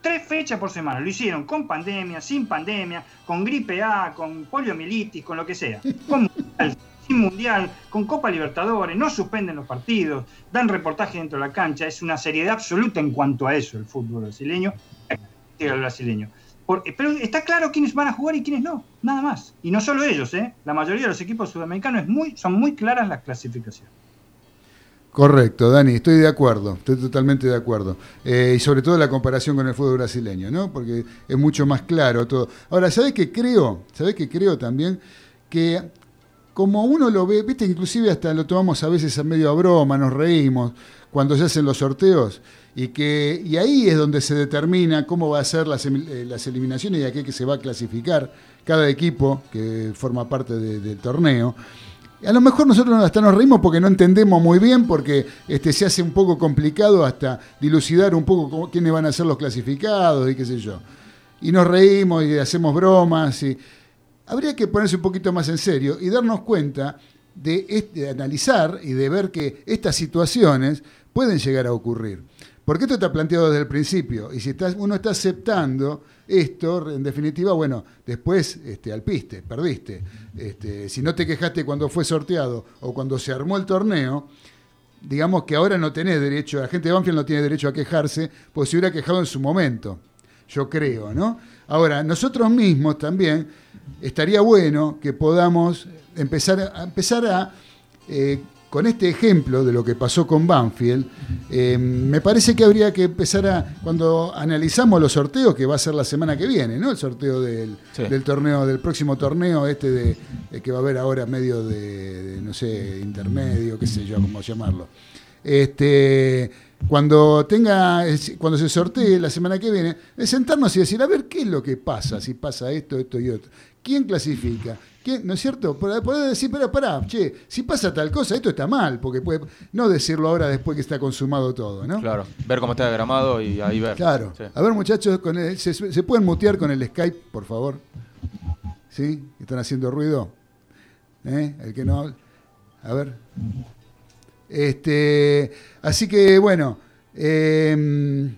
Tres fechas por semana. Lo hicieron con pandemia, sin pandemia, con gripe A, con poliomielitis, con lo que sea. Con mundial, [laughs] sin mundial, con Copa Libertadores, no suspenden los partidos, dan reportaje dentro de la cancha. Es una seriedad absoluta en cuanto a eso, el fútbol brasileño. El brasileño. Por- pero está claro quiénes van a jugar y quiénes no, nada más. Y no solo ellos, ¿eh? la mayoría de los equipos sudamericanos es muy, son muy claras las clasificaciones. Correcto, Dani, estoy de acuerdo, estoy totalmente de acuerdo. Eh, y sobre todo la comparación con el fútbol brasileño, ¿no? Porque es mucho más claro todo. Ahora, ¿sabés qué creo? ¿Sabés qué creo también? Que como uno lo ve, viste, inclusive hasta lo tomamos a veces a medio a broma, nos reímos cuando se hacen los sorteos y que y ahí es donde se determina cómo va a ser las, eh, las eliminaciones y a qué que se va a clasificar cada equipo que forma parte de- del torneo. A lo mejor nosotros hasta nos reímos porque no entendemos muy bien, porque este, se hace un poco complicado hasta dilucidar un poco quiénes van a ser los clasificados y qué sé yo. Y nos reímos y hacemos bromas. Y... Habría que ponerse un poquito más en serio y darnos cuenta de, este- de analizar y de ver que estas situaciones pueden llegar a ocurrir. Porque esto está planteado desde el principio. Y si estás, uno está aceptando esto, en definitiva, bueno, después este, al piste, perdiste. Este, si no te quejaste cuando fue sorteado o cuando se armó el torneo, digamos que ahora no tenés derecho, la gente de Banfield no tiene derecho a quejarse, pues se hubiera quejado en su momento, yo creo, ¿no? Ahora, nosotros mismos también, estaría bueno que podamos empezar a, empezar a eh, con este ejemplo de lo que pasó con Banfield, eh, me parece que habría que empezar a, cuando analizamos los sorteos, que va a ser la semana que viene, ¿no? El sorteo del, Sí. del torneo, del próximo torneo, este de, eh, que va a haber ahora medio de, de, no sé, intermedio, qué sé yo, cómo llamarlo. Este, cuando tenga, cuando se sortee la semana que viene, es sentarnos y decir, a ver qué es lo que pasa, si pasa esto, esto y otro. ¿Quién clasifica? ¿Quién, ¿No es cierto? Poder decir, pero pará, che, si pasa tal cosa, esto está mal, porque puede, no decirlo ahora después que está consumado todo, ¿no? Claro, ver cómo está diagramado y ahí ver. Claro. Sí. A ver, muchachos, con el- ¿se, se pueden mutear con el Skype, por favor? ¿Sí? ¿Están haciendo ruido? ¿Eh? El que no. A ver. Este, así que, bueno, eh,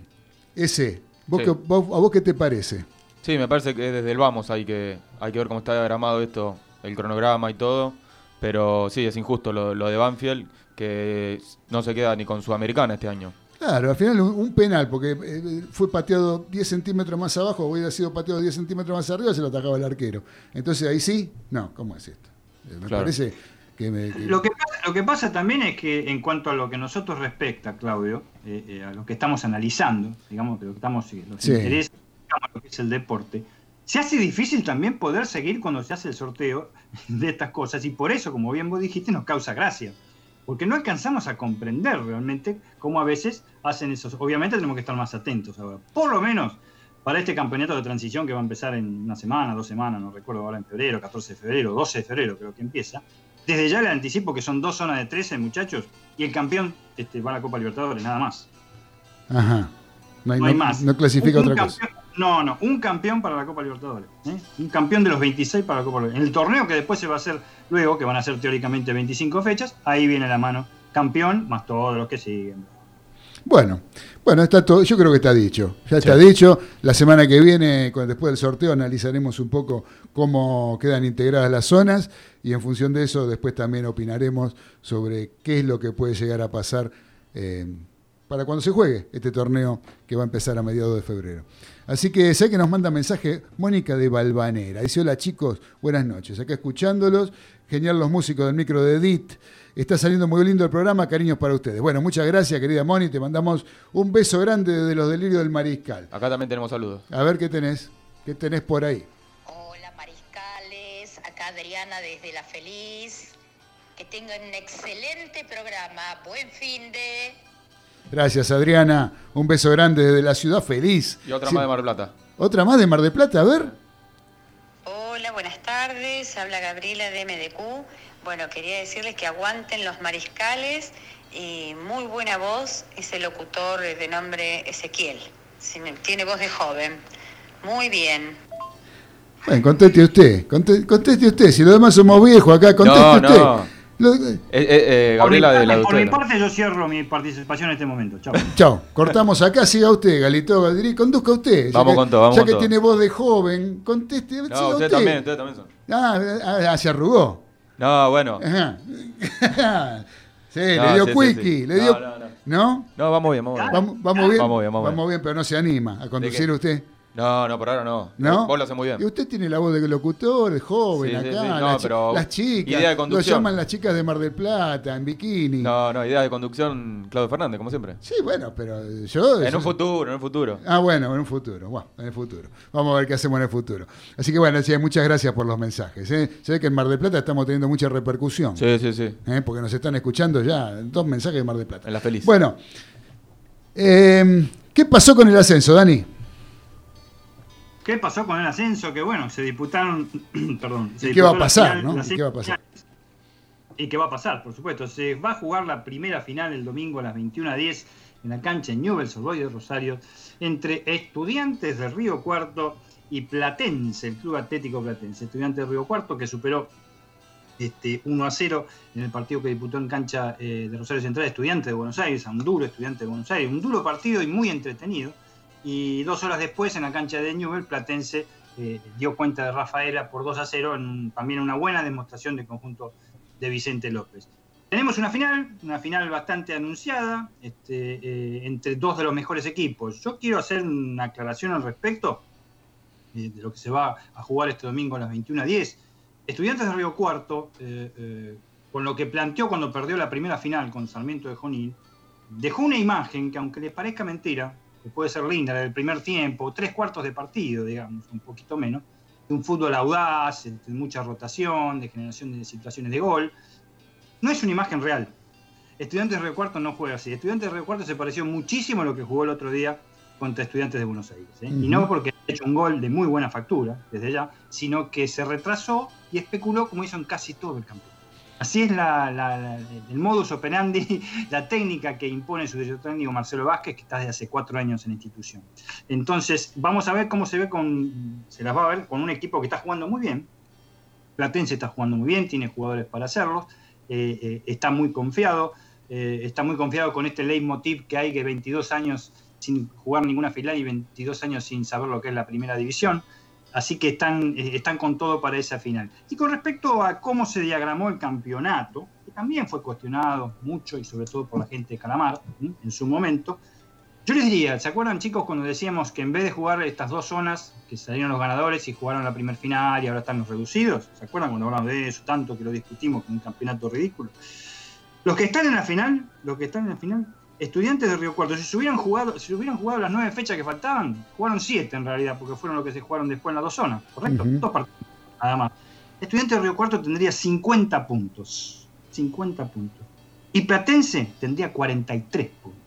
ese. ¿Vos Sí. qué- vos- ¿A vos qué te parece? Sí, me parece que desde el vamos hay que, hay que ver cómo está diagramado esto, el cronograma y todo. Pero sí, es injusto lo, lo de Banfield, que no se queda ni con Sudamericana este año. Claro, al final un, un penal, porque eh, fue pateado 10 centímetros más abajo, hubiera sido pateado 10 centímetros más arriba, se lo atacaba el arquero. Entonces ahí sí, no, ¿cómo es esto? Eh, Me Claro. parece que, me, que- Lo que, pasa, lo que pasa también es que en cuanto a lo que nosotros respecta, Claudio, eh, eh, a lo que estamos analizando, digamos, de lo que estamos, los Sí. intereses, lo que es el deporte, se hace difícil también poder seguir cuando se hace el sorteo de estas cosas y por eso, como bien vos dijiste, nos causa gracia. Porque no alcanzamos a comprender realmente cómo a veces hacen esos. Obviamente tenemos que estar más atentos ahora. Por lo menos para este campeonato de transición que va a empezar en una semana, dos semanas, no recuerdo ahora en febrero, 14 de febrero, 12 de febrero creo que empieza. Desde ya le anticipo que son dos zonas de 13, muchachos, y el campeón este, va a la Copa Libertadores, nada más. Ajá. No hay, No hay no- más. no clasifica Un- un otra cosa. campeón- No, no, un campeón para la Copa Libertadores. ¿eh? Un campeón de los 26 para la Copa Libertadores. En el torneo que después se va a hacer luego, que van a ser teóricamente 25 fechas, ahí viene la mano campeón, más todos los que siguen. Bueno, bueno, está todo, yo creo que está dicho. Ya está dicho. La semana que viene, después del sorteo, analizaremos un poco cómo quedan integradas las zonas y en función de eso después también opinaremos sobre qué es lo que puede llegar a pasar eh, para cuando se juegue este torneo que va a empezar a mediados de febrero. Así que sé que nos manda mensaje Mónica de Balvanera. Dice, hola chicos, buenas noches. Acá escuchándolos, genial los músicos del micro de Edith. Está saliendo muy lindo el programa, cariños para ustedes. Bueno, muchas gracias, querida Moni. Te mandamos un beso grande de los delirios del mariscal. Acá también tenemos saludos. A ver qué tenés, qué tenés por ahí. Hola Mariscales, acá Adriana desde La Feliz. Que tengan un excelente programa. Buen fin de... Gracias, Adriana. Un beso grande desde la ciudad feliz. Y otra Sí, más de Mar del Plata. Otra más de Mar de Plata, a ver. Hola, buenas tardes. Habla Gabriela de MDQ. Bueno, quería decirles que aguanten los mariscales y muy buena voz ese locutor de nombre Ezequiel. Tiene voz de joven. Muy bien. Bueno, conteste usted, conte- conteste usted. Si los demás somos viejos acá, conteste No, usted. no. Lo- Eh, eh, eh, Por mi, Gabriela de la parte, por mi Dutela. parte, yo cierro mi participación en este momento. Chao. [laughs] Chao, cortamos acá, siga usted, Galito Galdiri, conduzca usted. Vamos que- con todo, vamos Ya con que todo. tiene voz de joven, conteste, siga No, usted. ustedes también, ustedes también son. Ah, ah, se arrugó. No, bueno. Ajá. [laughs] sí, le No, dio sí, sí, quickie, sí. le No, dio... no, no. ¿No? No, vamos bien, vamos bien. ¿Vamos, vamos bien? Vamos bien, vamos bien. pero no se anima a conducir usted. No, no, por ahora no. ¿No? Vos lo haces muy bien. Y usted tiene la voz de locutor, de joven Sí, acá, sí. No, las, pero las chicas, idea de lo conducción. llaman las chicas de Mar del Plata, en bikini. No, no, idea de conducción, Claudio Fernández, como siempre. Sí, bueno, pero yo... En yo- un futuro, en un futuro. Ah, bueno, en un futuro, bueno, en el futuro. Vamos a ver qué hacemos en el futuro. Así que bueno, muchas gracias por los mensajes. ¿eh? Se ve que en Mar del Plata estamos teniendo mucha repercusión, Sí, sí, sí. ¿eh? porque nos están escuchando ya dos mensajes de Mar del Plata. En la feliz. Bueno, eh, ¿qué pasó con el ascenso, Dani? ¿Qué pasó con el ascenso? Que bueno, se disputaron. [clears throat] perdón. se ¿Y qué va a pasar, final, no? ¿Y qué va a pasar? ¿Y qué va a pasar? Por supuesto. Se va a jugar la primera final el domingo a las 21.10 en la cancha en Newell's Old de Rosario entre Estudiantes de Río Cuarto y Platense, el Club Atlético Platense. Estudiantes de Río Cuarto que superó este, 1 a 0 en el partido que disputó en cancha eh, de Rosario Central Estudiante de Buenos Aires, a un duro Estudiante de Buenos Aires, un duro partido y muy entretenido. Y dos horas después en la cancha de Newell, Platense eh, dio cuenta de Rafaela por 2 a 0, en también una buena demostración del conjunto de Vicente López. Tenemos una final, una final bastante anunciada, este, eh, entre dos de los mejores equipos. Yo quiero hacer una aclaración al respecto eh, de lo que se va a jugar este domingo a las 21 a 10. Estudiantes de Río Cuarto, con lo que planteó cuando perdió la primera final con Sarmiento de Junín, dejó una imagen que aunque le parezca mentira, que puede ser linda, la del primer tiempo, tres cuartos de partido, digamos, un poquito menos, de un fútbol audaz, de mucha rotación, de generación de situaciones de gol, no es una imagen real. Estudiantes de Río Cuarto no juega así. Estudiantes de Río Cuarto se pareció muchísimo a lo que jugó el otro día contra Estudiantes de Buenos Aires. ¿eh? Y no porque ha hecho un gol de muy buena factura desde ya, sino que se retrasó y especuló como hizo en casi todo el campeonato. Así es el modus operandi, [laughs] la técnica que impone su director técnico Marcelo Vázquez, que está desde hace cuatro años en la institución. Entonces, vamos a ver cómo se ve con, se las va a ver con un equipo que está jugando muy bien. Platense está jugando muy bien, tiene jugadores para hacerlo, eh, eh, está muy confiado, eh, está muy confiado con este leitmotiv que hay que 22 años sin jugar ninguna final y 22 años sin saber lo que es la primera división. Así que están, eh, están con todo para esa final. Y con respecto a cómo se diagramó el campeonato, que también fue cuestionado mucho y sobre todo por la gente de Calamar en su momento, yo les diría, ¿se acuerdan chicos cuando decíamos que en vez de jugar estas dos zonas, que salieron los ganadores y jugaron la primer final y ahora están los reducidos? ¿Se acuerdan cuando hablamos de eso tanto que lo discutimos con un campeonato ridículo? Los que están en la final, los que están en la final, estudiantes de Río Cuarto, si se hubieran jugado, si hubieran jugado las nueve fechas que faltaban, jugaron siete en realidad, porque fueron los que se jugaron después en las dos zonas, ¿correcto? Ujú. Dos partidos, nada más. Estudiantes de Río Cuarto tendría 50 puntos. 50 puntos. Y Platense tendría 43 puntos.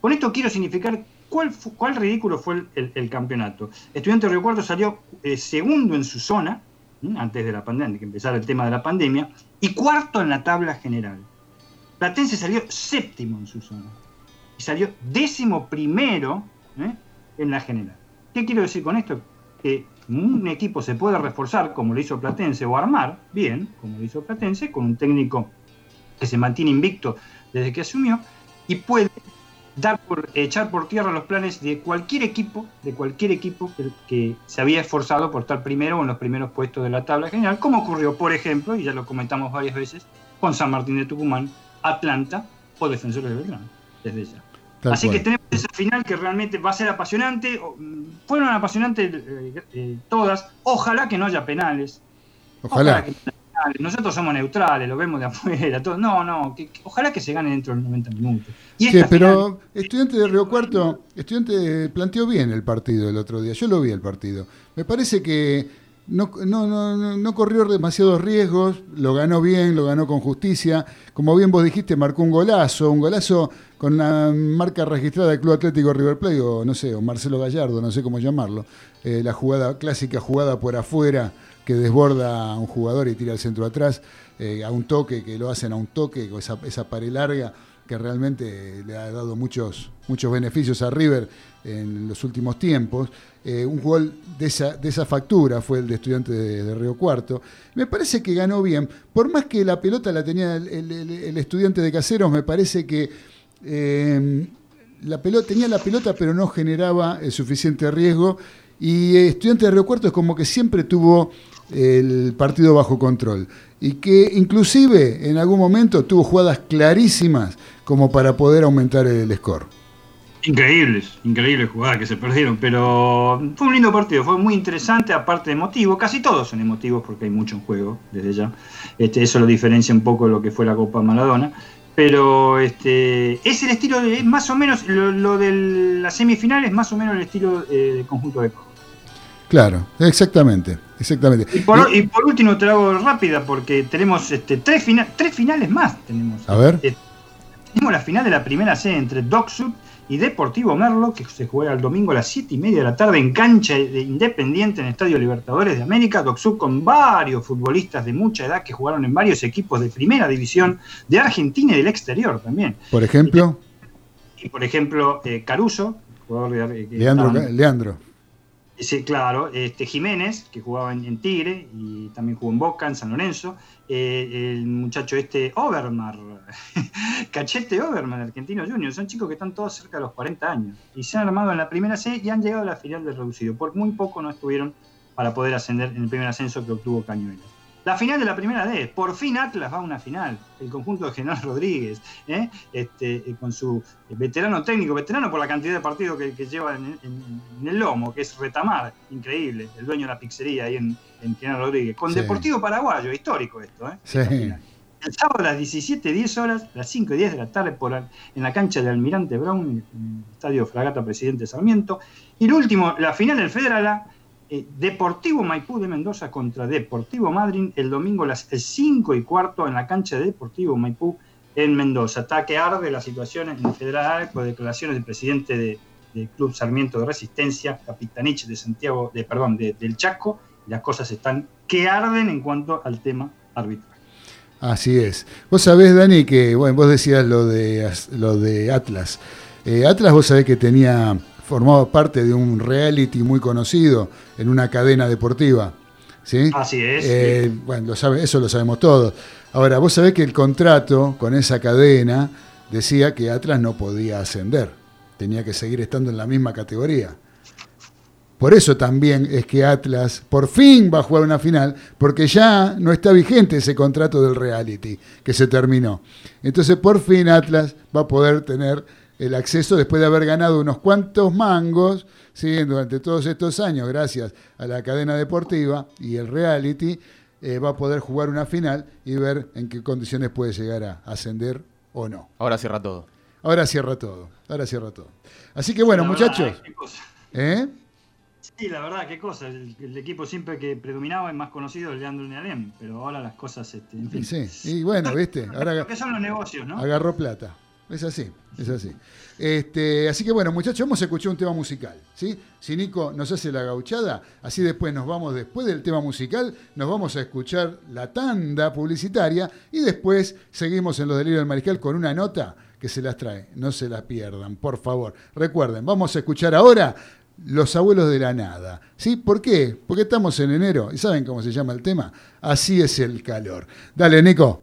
Con esto quiero significar cuál, cuál ridículo fue el, el- el campeonato. Estudiante de Río Cuarto salió eh, segundo en su zona, antes de la pandemia, que empezara el tema de la pandemia, y cuarto en la tabla general. Platense salió séptimo en su zona. Y salió décimo primero ¿eh? en la general. ¿Qué quiero decir con esto? Que un equipo se puede reforzar, como lo hizo Platense, o armar bien, como lo hizo Platense, con un técnico que se mantiene invicto desde que asumió, y puede dar por, echar por tierra los planes de cualquier equipo, de cualquier equipo que, que se había esforzado por estar primero o en los primeros puestos de la tabla general, como ocurrió, por ejemplo, y ya lo comentamos varias veces, con San Martín de Tucumán, Atlanta o Defensores de Belgrano, desde ya. Tal Así cual. que tenemos esa final que realmente va a ser apasionante. mm, Fueron apasionantes eh, eh, todas. Ojalá que no haya penales. Ojalá. que no haya penales. Nosotros somos neutrales, lo vemos de [laughs] afuera. todo. No, no. que- que- ojalá que se gane dentro de los 90 minutos. Y Sí, pero Estudiante de Río Cuarto, Estudiante planteó bien el partido el otro día. Yo lo vi el partido. Me parece que no, no, no, corrió demasiados riesgos, lo ganó bien, lo ganó con justicia. Como bien vos dijiste, marcó un golazo, un golazo con la marca registrada del Club Atlético River Plate, o no sé, o Marcelo Gallardo, no sé cómo llamarlo. Eh, la jugada, clásica jugada por afuera que desborda a un jugador y tira al centro atrás, eh, a un toque, que lo hacen a un toque, esa, esa pared larga que realmente le ha dado muchos, muchos beneficios a River en los últimos tiempos. Eh, un gol de esa, de esa factura fue el de estudiante de, Río Cuarto. Me parece que ganó bien. Por más que la pelota la tenía el, estudiante de Caseros, me parece que eh, la pelota, tenía la pelota pero no generaba el suficiente riesgo. Y eh, estudiante de Río Cuarto es como que siempre tuvo el partido bajo control. Y que inclusive en algún momento tuvo jugadas clarísimas como para poder aumentar el score. Increíbles, increíbles jugadas que se perdieron, pero fue un lindo partido, fue muy interesante, aparte de emotivo, casi todos son emotivos porque hay mucho en juego desde ya, este, eso lo diferencia un poco de lo que fue la Copa Maradona, pero este, es el estilo, de, es más o menos, lo, lo de la semifinal es más o menos el estilo eh, de conjunto de Córdoba. Claro, exactamente, exactamente. Y por, y por último te lo hago rápida porque tenemos este, tres, fina- tres finales más. Tenemos. A ver. Eh, tenemos la final de la primera serie entre Doc Sud y Deportivo Merlo, que se juega el domingo a las 7 y media de la tarde en cancha de Independiente en el Estadio Libertadores de América. Doc Sud con varios futbolistas de mucha edad que jugaron en varios equipos de primera división de Argentina y del exterior también. Por ejemplo, Y por ejemplo, eh, Caruso, jugador de. eh, Leandro. estaban- Leandro. Sí, claro. Este, Jiménez, que jugaba en, Tigre y también jugó en Boca, en San Lorenzo. Eh, el muchacho este, Overmar, [laughs] Cachete Overmar, argentino junior. Son chicos que están todos cerca de los 40 años. Y se han armado en la primera C y han llegado a la final del reducido. Por muy poco no estuvieron para poder ascender en el primer ascenso que obtuvo Cañuelas. La final de la primera D, por fin Atlas va a una final, el conjunto de General Rodríguez, ¿eh? este, eh, con su veterano técnico, veterano por la cantidad de partidos que, que lleva en, en- en el lomo, que es Retamar, increíble, el dueño de la pizzería ahí en, en General Rodríguez, con Sí. Deportivo Paraguayo, histórico esto, ¿eh? Sí. El sábado a las 17.10 horas, las 5 y 10 de la tarde, por, en la cancha de Almirante Brown, en el Estadio Fragata Presidente Sarmiento. Y el último, la final del Federal A, eh, Deportivo Maipú de Mendoza contra Deportivo Madryn el domingo a las 5 y cuarto en la cancha de Deportivo Maipú en Mendoza. Está que arde la situación en Federal con declaraciones del presidente de- del Club Sarmiento de Resistencia, Capitanich de Santiago, de, perdón, de- del Chaco. Las cosas están que arden en cuanto al tema arbitral. Así es. Vos sabés, Dani, que bueno, vos decías lo de, lo de Atlas. Eh, Atlas, vos sabés que tenía formaba parte de un reality muy conocido en una cadena deportiva. ¿sí? Así es. Eh, bueno, lo sabe, eso lo sabemos todos. Ahora, vos sabés que el contrato con esa cadena decía que Atlas no podía ascender. Tenía que seguir estando en la misma categoría. Por eso también es que Atlas por fin va a jugar una final, porque ya no está vigente ese contrato del reality que se terminó. Entonces por fin Atlas va a poder tener el acceso después de haber ganado unos cuantos mangos ¿sí? durante todos estos años, gracias a la cadena deportiva y el reality, eh, va a poder jugar una final y ver en qué condiciones puede llegar a ascender o no. Ahora cierra todo. Ahora cierra todo, ahora cierra todo. Así que bueno, La muchachos, ¿eh? Qué cosa. ¿eh? Sí, la verdad, qué cosa. El, el equipo siempre que predominaba es más conocido el Leandro Nealem, pero ahora las cosas, este, en fin. Y sí, y bueno, viste, ahora que son los negocios, ¿no? agarró plata. Es así, es así. Este, así que bueno, muchachos, hemos escuchado un tema musical, ¿sí? Si Nico nos hace la gauchada, así después nos vamos, después del tema musical, nos vamos a escuchar la tanda publicitaria y después seguimos en los delirios del mariscal con una nota que se las trae. No se la pierdan, por favor. Recuerden, vamos a escuchar ahora Los abuelos de la nada. ¿Sí? ¿Por qué? Porque estamos en enero y ¿saben cómo se llama el tema? Así es el calor. Dale, Nico.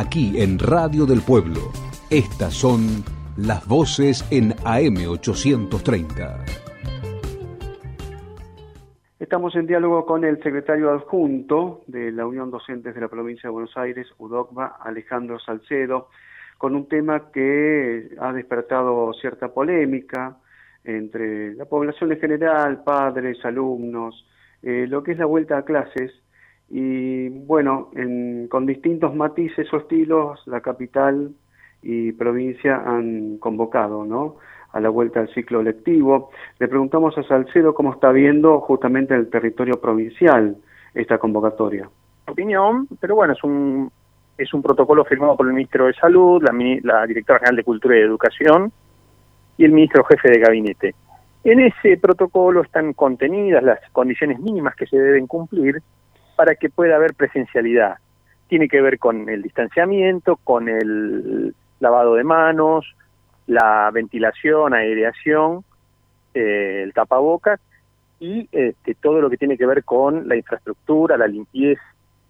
Aquí en Radio del Pueblo. Estas son las voces en AM 830. Estamos en diálogo con el secretario adjunto de la Unión Docentes de la Provincia de Buenos Aires, UDOCBA, Alejandro Salcedo, con un tema que ha despertado cierta polémica entre la población en general, padres, alumnos, eh, lo que es la vuelta a clases. Y bueno, en- con distintos matices o estilos, la capital y provincia han convocado, ¿no? a la vuelta al ciclo lectivo. Le preguntamos a Salcedo cómo está viendo justamente en el territorio provincial esta convocatoria. opinión, pero bueno, es un es un protocolo firmado por el ministro de Salud, la, la directora general de Cultura y Educación y el ministro jefe de gabinete. En ese protocolo están contenidas las condiciones mínimas que se deben cumplir para que pueda haber presencialidad. Tiene que ver con el distanciamiento, con el lavado de manos, la ventilación, aireación, eh, el tapabocas y este, todo lo que tiene que ver con la infraestructura, la limpieza,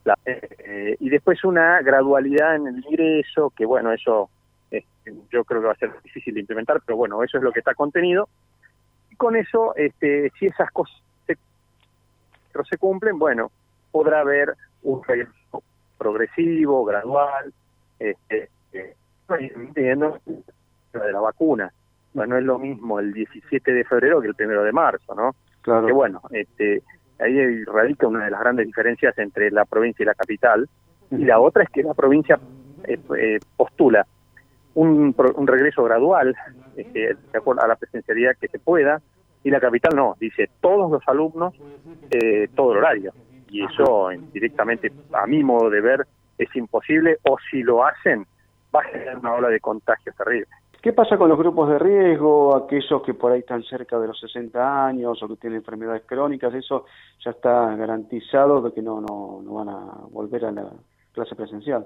la- eh, y después una gradualidad en el ingreso, que bueno, eso este, yo creo que va a ser difícil de implementar, pero bueno, eso es lo que está contenido. Y con eso, este, si esas cosas se, se cumplen, bueno, podrá haber un regreso progresivo, gradual, este, eh, de la vacuna. Bueno, no es lo mismo el 17 de febrero que el primero de marzo, ¿no? Claro. Que bueno, este, ahí radica una de las grandes diferencias entre la provincia y la capital. Y la otra es que la provincia eh, eh, postula un, un regreso gradual, este, de acuerdo a la presencialidad que se pueda, y la capital no, dice todos los alumnos, eh, todo el horario. Y eso directamente, a mi modo de ver, es imposible, o si lo hacen, va a generar una ola de contagios terrible. ¿Qué pasa con los grupos de riesgo, aquellos que por ahí están cerca de los 60 años o que tienen enfermedades crónicas? Eso ya está garantizado de que no, no, no van a volver a la clase presencial.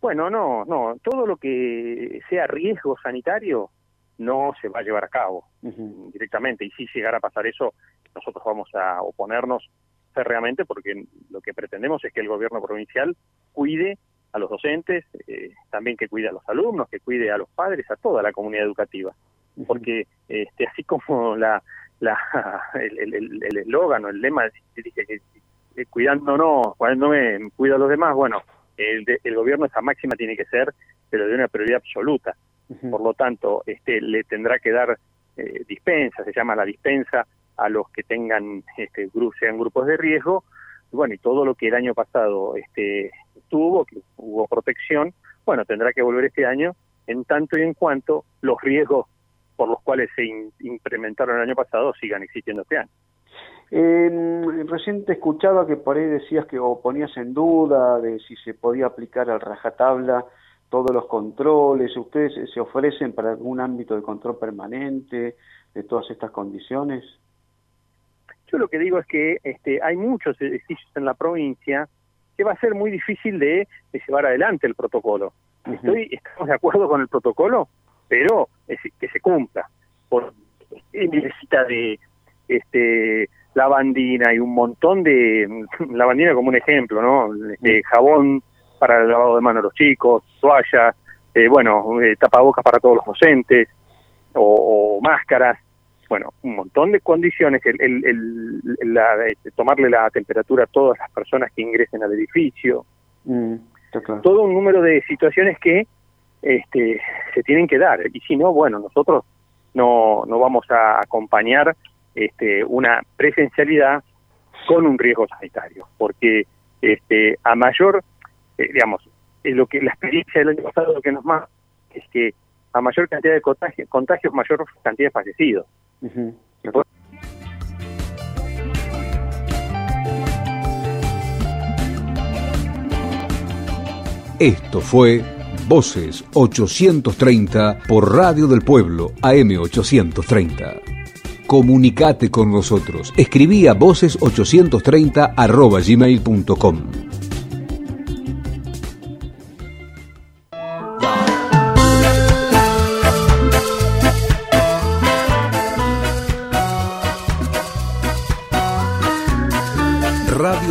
Bueno, no, no, todo lo que sea riesgo sanitario no se va a llevar a cabo directamente. Y si llegara a pasar eso, nosotros vamos a oponernos férreamente porque lo que pretendemos es que el gobierno provincial cuide a los docentes, eh, también que cuide a los alumnos, que cuide a los padres, a toda la comunidad educativa. Porque este, así como la la el el- el- el eslogan o el lema dice que cuidándonos, cuidándome, cuido a los demás, bueno, el, el gobierno esa máxima tiene que ser, pero de una prioridad absoluta. Por lo tanto, este le tendrá que dar eh, dispensa, se llama la dispensa, a los que tengan este sean grupos de riesgo, bueno, y todo lo que el año pasado este tuvo, que hubo protección, bueno, tendrá que volver este año en tanto y en cuanto los riesgos por los cuales se in- implementaron el año pasado sigan existiendo este año. Eh, recién te escuchaba que por ahí decías que o ponías en duda de si se podía aplicar al rajatabla todos los controles. ¿Ustedes se ofrecen para algún ámbito de control permanente de todas estas condiciones? Yo lo que digo es que este, hay muchos edificios en la provincia que va a ser muy difícil de, de llevar adelante el protocolo. Estoy, estamos de acuerdo con el protocolo, pero es, que se cumpla. Por, necesita de este lavandina y un montón de [laughs] lavandina como un ejemplo, ¿no? Este, jabón para el lavado de manos de los chicos, toallas, eh, bueno, eh, tapabocas para todos los docentes o, o máscaras bueno, un montón de condiciones, el, el, el- la- este, tomarle la temperatura a todas las personas que ingresen al edificio, todo un número de situaciones que este, se tienen que dar. Y si no, bueno, nosotros no, no vamos a acompañar este, una presencialidad con un riesgo sanitario, porque este, a mayor, eh, digamos, eh, lo que la experiencia del año pasado lo que nos más es que a mayor cantidad de contagios, contagios mayor cantidad de fallecidos. Esto fue Voces 830 por Radio del Pueblo AM830. Comunicate con nosotros. Escribí a voces830 arroba gmail.com.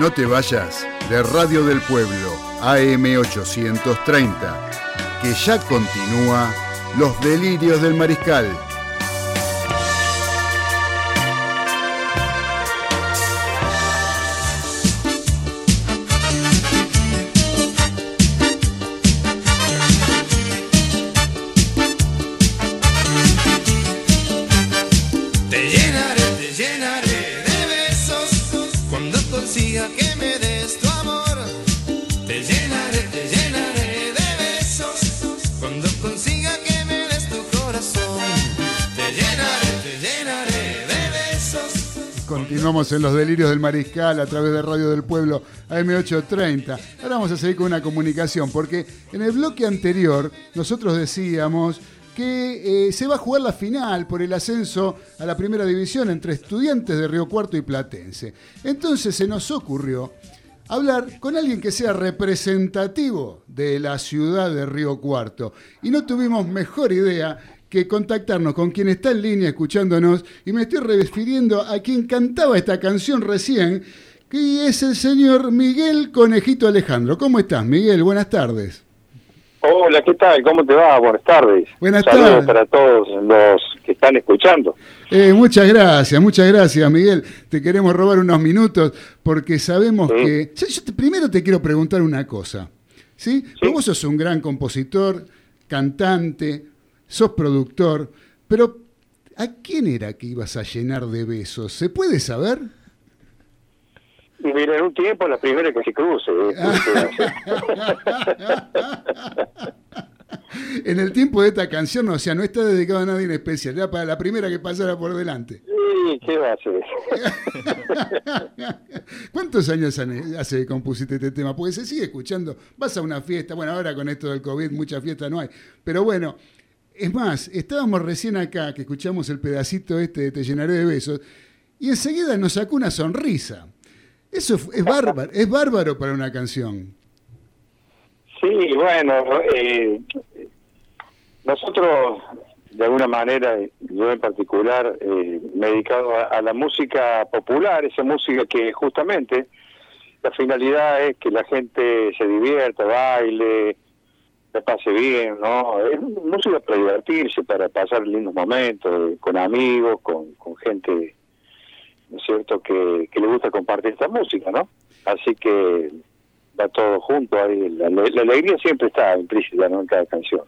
No te vayas de Radio del Pueblo AM830, que ya continúa Los Delirios del Mariscal. Los Delirios del Mariscal a través de Radio del Pueblo AM830. Ahora vamos a seguir con una comunicación, porque en el bloque anterior nosotros decíamos que eh, se va a jugar la final por el ascenso a la primera división entre estudiantes de Río Cuarto y Platense. Entonces se nos ocurrió hablar con alguien que sea representativo de la ciudad de Río Cuarto. Y no tuvimos mejor idea que contactarnos con quien está en línea escuchándonos y me estoy refiriendo a quien cantaba esta canción recién, que es el señor Miguel Conejito Alejandro. ¿Cómo estás, Miguel? Buenas tardes. Hola, ¿qué tal? ¿Cómo te va? Buenas tardes. Buenas Saludos tardes. para todos los que están escuchando. Eh, muchas gracias, muchas gracias, Miguel. Te queremos robar unos minutos porque sabemos Sí. que... Yo- te- primero te quiero preguntar una cosa. ¿sí? Vos sos un gran compositor, cantante, sos productor, pero ¿a quién era que ibas a llenar de besos? ¿Se puede saber? Y mira, en un tiempo la primera que se cruce. [laughs] En el tiempo de esta canción, o sea, no está dedicado a nadie en especial, era para la primera que pasara por delante. Sí, ¿qué va a hacer? [laughs] ¿Cuántos años hace que compusiste este tema? Porque se sigue escuchando. Vas a una fiesta, bueno, ahora con esto del COVID mucha fiesta no hay. Pero bueno, es más, estábamos recién acá que escuchamos el pedacito este de Te llenaré de besos y enseguida nos sacó una sonrisa. Eso es bárbaro, es bárbaro para una canción. Sí, bueno, eh, nosotros de alguna manera, yo en particular, eh, me he dedicado a, a la música popular, esa música que justamente la finalidad es que la gente se divierta, baile, se pase bien, ¿no? Es música para divertirse, para pasar lindos momentos, eh, con amigos, con, con gente, ¿no es cierto?, que, que le gusta compartir esta música, ¿no? Así que va todo junto ahí, la, la alegría siempre está implícita, ¿no?, en cada canción.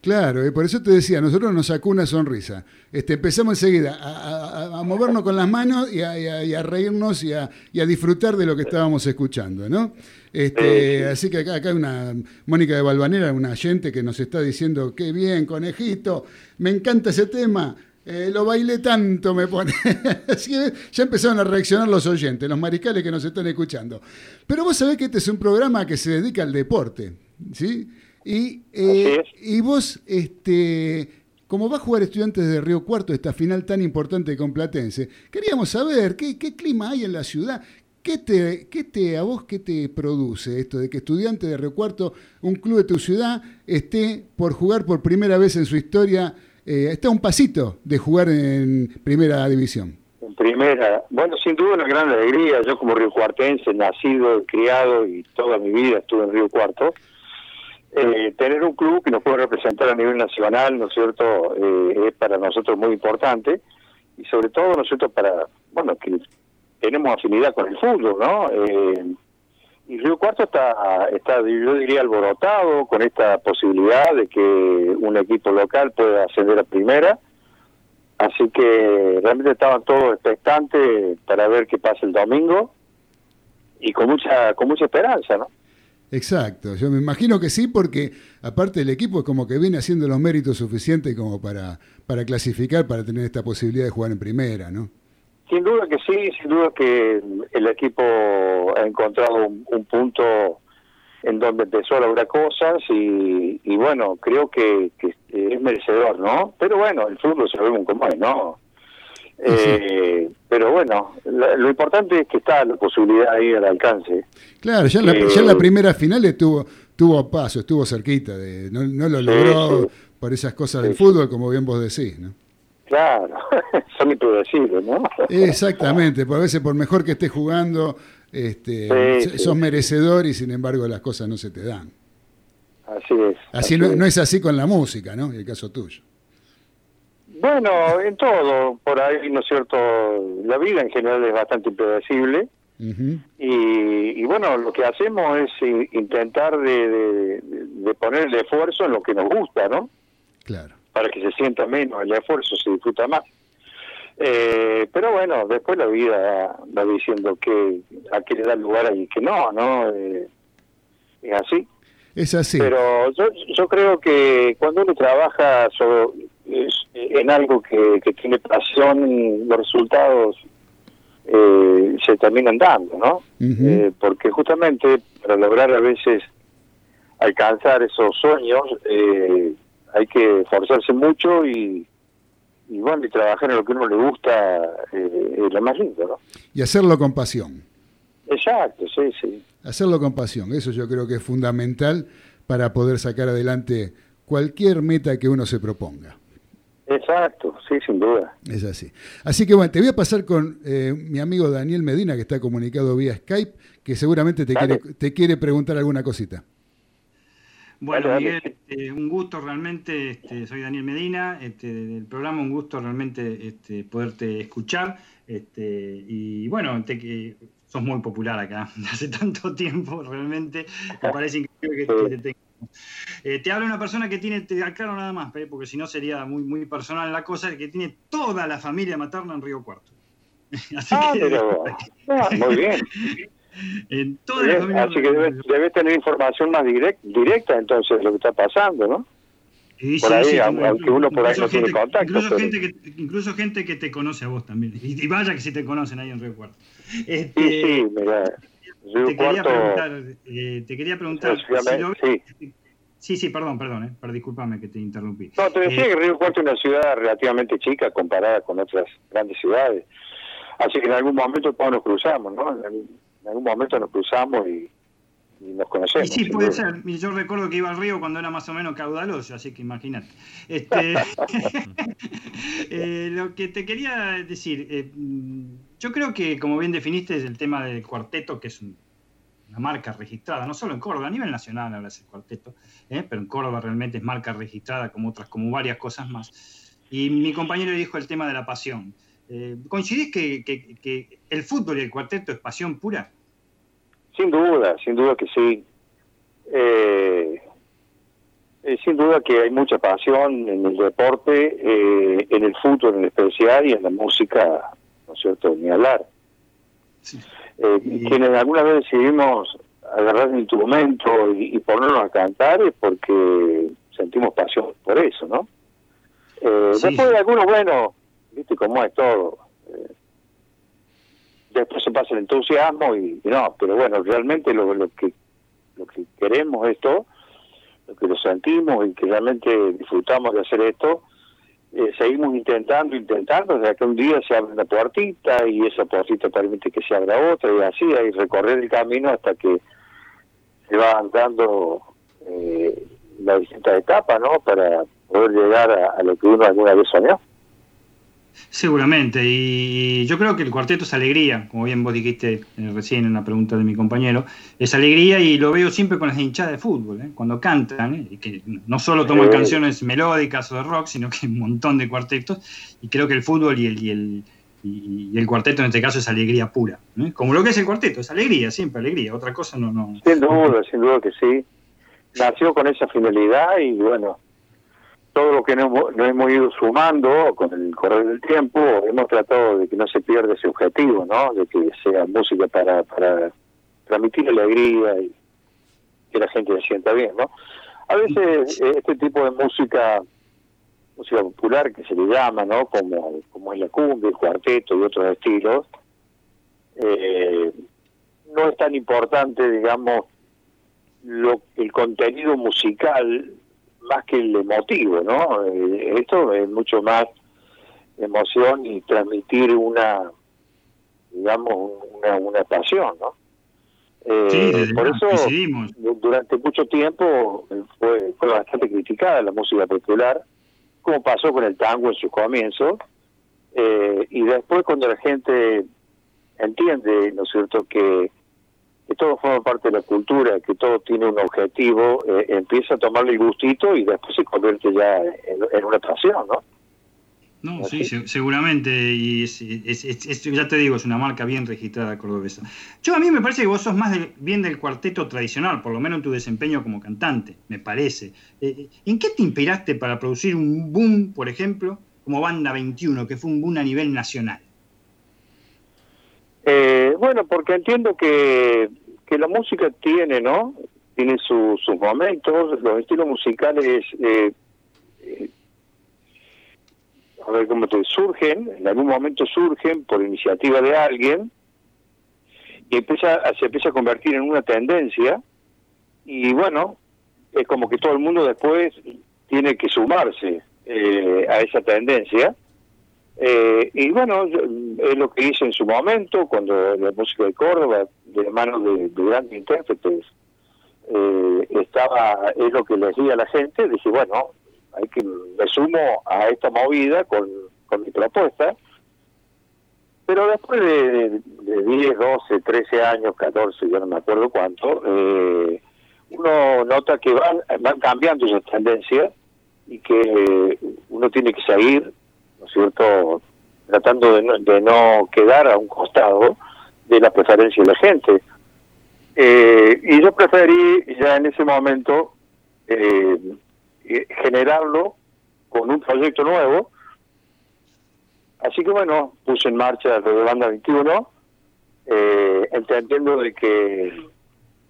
Claro, y por eso te decía, nosotros nos sacó una sonrisa. Este, empezamos enseguida a, a- a movernos con las manos y a, y reírnos y a, y a disfrutar de lo que estábamos escuchando, ¿no? Este, Así que acá, acá hay una Mónica de Balvanera, una gente que nos está diciendo, qué bien, conejito, me encanta ese tema. eh, lo bailé tanto, me pone. [laughs] Así que ya empezaron a reaccionar los oyentes, los mariscales que nos están escuchando. Pero vos sabés que este es un programa que se dedica al deporte, ¿sí? Y, eh, y vos, este, como va a jugar Estudiantes de Río Cuarto esta final tan importante con Platense, queríamos saber qué, qué clima hay en la ciudad. ¿Qué te, qué te, a vos qué te produce esto de que Estudiantes de Río Cuarto, un club de tu ciudad, esté por jugar por primera vez en su historia, eh, está a un pasito de jugar en primera división? En primera, bueno, sin duda una gran alegría. Yo como río cuartense, nacido, criado y toda mi vida estuve en Río Cuarto. Eh, tener un club que nos pueda representar a nivel nacional, ¿no es cierto?, eh, es para nosotros muy importante y sobre todo, ¿no es cierto?, para, bueno, que tenemos afinidad con el fútbol, ¿no? Eh, y Río Cuarto está, está, yo diría, alborotado con esta posibilidad de que un equipo local pueda ascender a primera. Así que realmente estaban todos expectantes para ver qué pasa el domingo y con mucha con mucha esperanza, ¿no? Exacto, yo me imagino que sí, porque aparte el equipo es como que viene haciendo los méritos suficientes como para, para clasificar, para tener esta posibilidad de jugar en primera, ¿no? Sin duda que sí, sin duda que el equipo ha encontrado un, un punto en donde empezó a lograr cosas y, y bueno, creo que, que es merecedor, ¿no? Pero bueno, el fútbol sabemos cómo es, ¿no? Eh, pero bueno, la- lo importante es que está la posibilidad ahí al alcance. Claro, ya en la, Eh, ya en la primera final estuvo, a paso, estuvo cerquita, de, no, no lo logró sí. por esas cosas del fútbol, como bien vos decís, ¿no? Claro, [laughs] son impredecibles, ¿no? Exactamente, por a veces por mejor que estés jugando, este, sos merecedor y sin embargo las cosas no se te dan. Así es. Así no, no es así con la música, ¿no? El caso tuyo. Bueno, en todo, por ahí, ¿no es cierto? La vida en general es bastante impredecible. Y, y bueno, lo que hacemos es intentar de, de- de poner el esfuerzo en lo que nos gusta, ¿no? Claro. Para que se sienta menos el esfuerzo, se disfruta más. Eh, pero bueno, después la vida va diciendo que a qué le da lugar y que no, ¿no? Eh, es así. Es así. Pero yo, yo creo que cuando uno trabaja sobre, en algo que, que tiene pasión, los resultados eh, se terminan dando, ¿no? Eh, porque justamente para lograr a veces alcanzar esos sueños eh, hay que esforzarse mucho y, y bueno, y trabajar en lo que a uno le gusta eh, es lo más lindo, ¿no? Y hacerlo con pasión. Exacto, sí, sí. Hacerlo con pasión, eso yo creo que es fundamental para poder sacar adelante cualquier meta que uno se proponga. Exacto, sí, sin duda. Es así. Así que bueno, te voy a pasar con eh, mi amigo Daniel Medina, que está comunicado vía Skype, que seguramente te, Dale. quiere, te quiere preguntar alguna cosita. Bueno, Dale, Miguel, este, un gusto realmente, este, soy Daniel Medina, este, del programa, un gusto realmente este, poderte escuchar. Este, y bueno, te, que sos muy popular acá, de [laughs] hace tanto tiempo, realmente, me parece increíble que, que te tengamos. Eh, te habla una persona que tiene, te aclaro nada más, porque si no sería muy, muy personal la cosa, que tiene toda la familia materna en Río Cuarto. [laughs] Así Ah, que, vos. Ah, muy bien. [laughs] en toda la familia Así que debes debe tener información más direct- directa entonces de lo que está pasando, ¿no? Por sí, ahí, sí, aunque uno por ahí no tiene contacto. Incluso pero- gente, que, incluso gente que te conoce a vos también. Y, [laughs] y vaya que si te conocen ahí en Río Cuarto. Sí, Este, sí, mira. Te, quería preguntar, eh, te quería preguntar. Si lo sí. sí, sí, perdón, perdón, eh, pero discúlpame que te interrumpí. No, te decía Eh, que Río Cuarto es una ciudad relativamente chica comparada con otras grandes ciudades. Así que en algún momento todos nos cruzamos, ¿no? En, algún momento nos cruzamos y, y nos Y conocemos. sí, sin puede ser. Y Yo recuerdo que iba al río cuando era más o menos caudaloso, así que imagínate. Este, [laughs] [laughs] eh, lo que te quería decir, eh, yo creo que, como bien definiste, es el tema del cuarteto, que es un- una marca registrada, no solo en Córdoba, a nivel nacional ahora es cuarteto, ¿eh? pero en Córdoba realmente es marca registrada como otras, como varias cosas más. Y mi compañero dijo el tema de la pasión. Eh, ¿Coincidís que, que- que el fútbol y el cuarteto es pasión pura? Sin duda, sin duda que sí. Eh, eh, sin duda que hay mucha pasión en el deporte, eh, en el fútbol en especial y en la música, ¿no es cierto? Ni hablar. Eh, quienes alguna vez decidimos agarrar un instrumento y, y ponernos a cantar es porque sentimos pasión por eso, ¿no? Eh, Sí. Después de algunos, bueno, viste cómo es todo. eh, después se pasa el entusiasmo y, y no, pero bueno, realmente lo, lo que lo que queremos esto, lo que lo sentimos y que realmente disfrutamos de hacer esto, eh, seguimos intentando, intentando, hasta que un día se abre una puertita y esa puertita permite que se abra otra y así, hay recorrer el camino hasta que se va dando eh, las distintas etapas, ¿no? Para poder llegar a lo que uno alguna vez soñó. Seguramente, y yo creo que el cuarteto es alegría, como bien vos dijiste eh, recién en una pregunta de mi compañero, es alegría y lo veo siempre con las hinchadas de fútbol, ¿eh? cuando cantan, ¿eh? y que no solo toman canciones melódicas o de rock, sino que un montón de cuartetos, y creo que el fútbol y el, y el, y- y el cuarteto en este caso es alegría pura, ¿eh? como lo que es el cuarteto, es alegría, siempre alegría, otra cosa no... no Sin duda, sin duda que sí. Nació con esa finalidad y bueno, todo lo que nos, hemos- nos hemos ido sumando con el correr del tiempo, hemos tratado de que no se pierda ese objetivo, ¿no? De que sea música para, para transmitir alegría y que la gente se sienta bien, ¿no? A veces eh, este tipo de música, música popular que se le llama, ¿no? Como, como es la cumbia, el cuarteto y otros estilos, eh, no es tan importante, digamos, lo, el contenido musical más que el emotivo, ¿no? Eh, esto es mucho más emoción y transmitir una, digamos, una, una pasión, ¿no? Eh, Sí, por eso, durante mucho tiempo eh, fue, fue bastante criticada la música popular, como pasó con el tango en sus comienzos, eh, y después cuando la gente entiende, ¿no es cierto?, que, que todo forma parte de la cultura, que todo tiene un objetivo, eh, empieza a tomarle el gustito y después se convierte ya en, en una pasión, ¿no? No, sí, se- seguramente, y es, es- es- es- ya te digo, es una marca bien registrada cordobesa. Yo a mí me parece que vos sos más del- bien del cuarteto tradicional, por lo menos en tu desempeño como cantante, me parece. Eh, ¿En qué te inspiraste para producir un boom, por ejemplo, como Banda 21, que fue un boom a nivel nacional? Eh, bueno, porque entiendo que, que la música tiene, ¿no? Tiene su- sus momentos, los estilos musicales, eh, eh, a ver cómo te surgen, en algún momento surgen por iniciativa de alguien y empieza, se empieza a convertir en una tendencia y bueno, es como que todo el mundo después tiene que sumarse eh, a esa tendencia. Eh, y bueno, es lo que hice en su momento, cuando la música de Córdoba, de la mano de, de grandes intérpretes, eh, estaba, es lo que le decía a la gente, dije, bueno, hay que me sumo a esta movida con, con mi propuesta, pero después de, de 10, 12, 13 años, 14, yo no me acuerdo cuánto, eh, uno nota que van, van cambiando esas tendencias y que uno tiene que seguir, ¿no es cierto?, tratando de no, de no quedar a un costado de la preferencia de la gente. Eh, y yo preferí ya en ese momento eh, eh, generarlo con un proyecto nuevo. Así que bueno, puse en marcha lo de Banda 21, eh, entendiendo de que,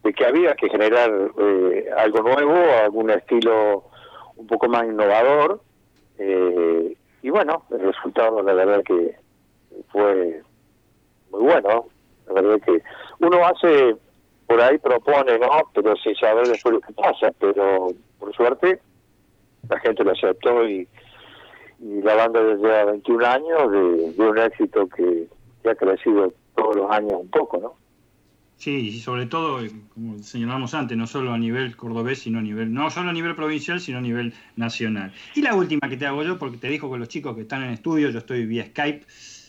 de que había que generar eh, algo nuevo, algún estilo un poco más innovador. eh, y bueno, el resultado la verdad que fue muy bueno. La verdad que uno hace, por ahí propone, ¿no? Pero sin saber después lo que pasa. Pero por suerte la gente lo aceptó y, y la banda desde lleva 21 años de, de un éxito que, que ha crecido todos los años un poco, ¿no? Sí, y sobre todo, eh, como señalamos antes, no solo a nivel cordobés, sino a nivel, no solo a nivel provincial, sino a nivel nacional. Y la última que te hago yo, porque te dijo con los chicos que están en estudio, yo estoy vía Skype,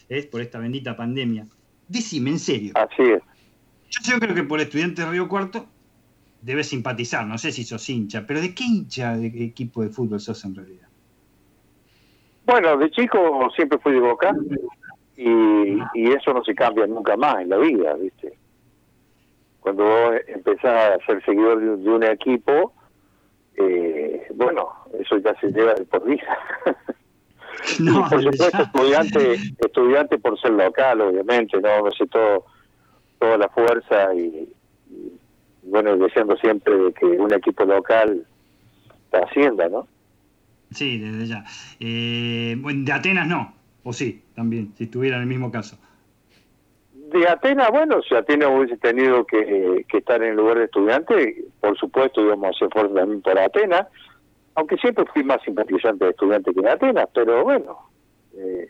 es por esta bendita pandemia. Decime, en serio. Así es. Yo, yo creo que por estudiante de Río Cuarto debes simpatizar, no sé si sos hincha, pero ¿de qué hincha de qué equipo de fútbol sos en realidad? Bueno, de chico siempre fui de Boca y, y eso no se cambia nunca más en la vida, ¿viste? Cuando vos empezás a ser seguidor de, un- de un equipo, eh, bueno, eso ya se lleva de por vida. [laughs] No, y por supuesto, ya. estudiante, estudiante por ser local, obviamente, ¿no? Me sé todo, toda la fuerza y, y, bueno, deseando siempre que un equipo local trascienda, ¿no? Sí, desde ya. Eh, bueno, de Atenas no, o sí, también, si estuviera en el mismo caso. De Atenas, bueno, si Atenas hubiese tenido que, que estar en el lugar de estudiante, por supuesto íbamos a hacer fuerza también por Atenas, aunque siempre fui más simpatizante de estudiante que de Atenas, pero bueno, eh,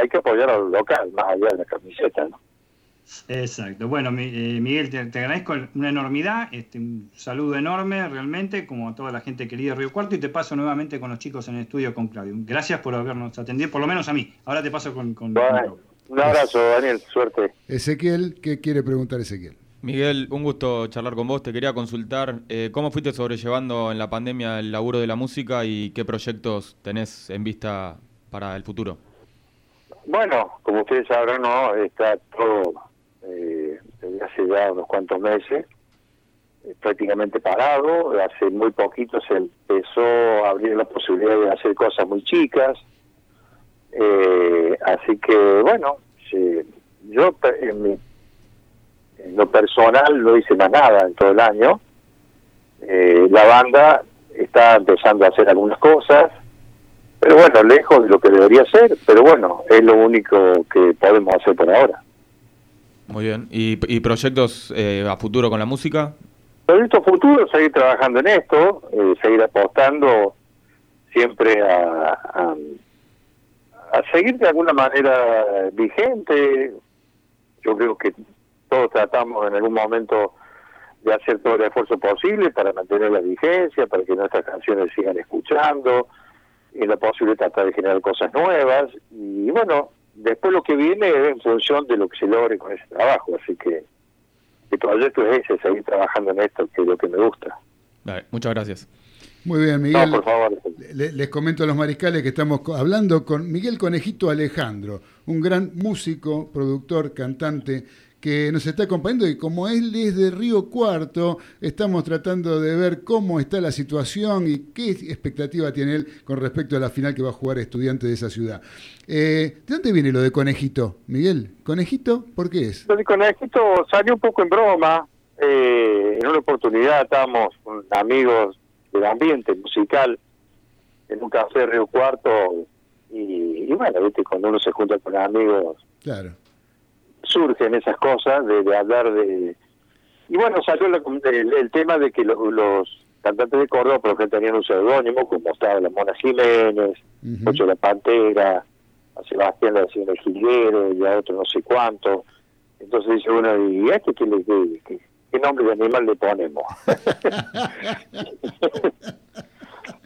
hay que apoyar al local, más allá de la camiseta, ¿no? Exacto. Bueno, eh, Miguel, te, te agradezco una enormidad, este, un saludo enorme realmente, como a toda la gente querida de Río Cuarto, y te paso nuevamente con los chicos en el estudio con Claudio. Gracias por habernos atendido, por lo menos a mí. Ahora te paso con, con- con. Un abrazo, Daniel, suerte. Ezequiel, ¿qué quiere preguntar Ezequiel? Miguel, un gusto charlar con vos. Te quería consultar eh, cómo fuiste sobrellevando en la pandemia el laburo de la música y qué proyectos tenés en vista para el futuro. Bueno, como ustedes sabrán, no está todo eh, desde hace ya unos cuantos meses eh, prácticamente parado. Hace muy poquito se empezó a abrir la posibilidad de hacer cosas muy chicas. Eh, así que, bueno, sí, yo en, mi- en lo personal no hice más nada en todo el año. Eh, la banda está empezando a hacer algunas cosas, pero bueno, lejos de lo que debería ser, pero bueno, es lo único que podemos hacer por ahora. Muy bien. ¿Y, y proyectos eh, a futuro con la música? Proyecto futuro, seguir trabajando en esto, eh, seguir apostando siempre a, a, a seguir de alguna manera vigente. Yo creo que todos tratamos en algún momento de hacer todo el esfuerzo posible para mantener la vigencia, para que nuestras canciones sigan escuchando, en lo posible tratar de generar cosas nuevas. Y bueno, después lo que viene es en función de lo que se logre con ese trabajo. Así que el proyecto es ese, seguir trabajando en esto, que es lo que me gusta. Muchas gracias. Muy bien, Miguel. No, por favor. Le- les comento a los mariscales que estamos hablando con Miguel Conejito Alejandro, un gran músico, productor, cantante que nos está acompañando y como él es de Río Cuarto, estamos tratando de ver cómo está la situación y qué expectativa tiene él con respecto a la final que va a jugar estudiante de esa ciudad. Eh, ¿De dónde viene lo de Conejito, Miguel? ¿Conejito? ¿Por qué es? Entonces, con esto salió un poco en broma. eh, en una oportunidad estábamos con amigos del ambiente musical en un café Río Cuarto y, y bueno, viste, cuando uno se junta con amigos Claro. surgen esas cosas de, de hablar de... Y bueno, salió la- el, el tema de que lo- los cantantes de Córdoba, por ejemplo, tenían un seudónimo, como estaba la Mona Jiménez, Ocho la Pantera, a Sebastián le decían el Jilguero, y a otro no sé cuánto. Entonces dice uno, ¿y a este qué, le- qué- qué- qué nombre de animal le ponemos?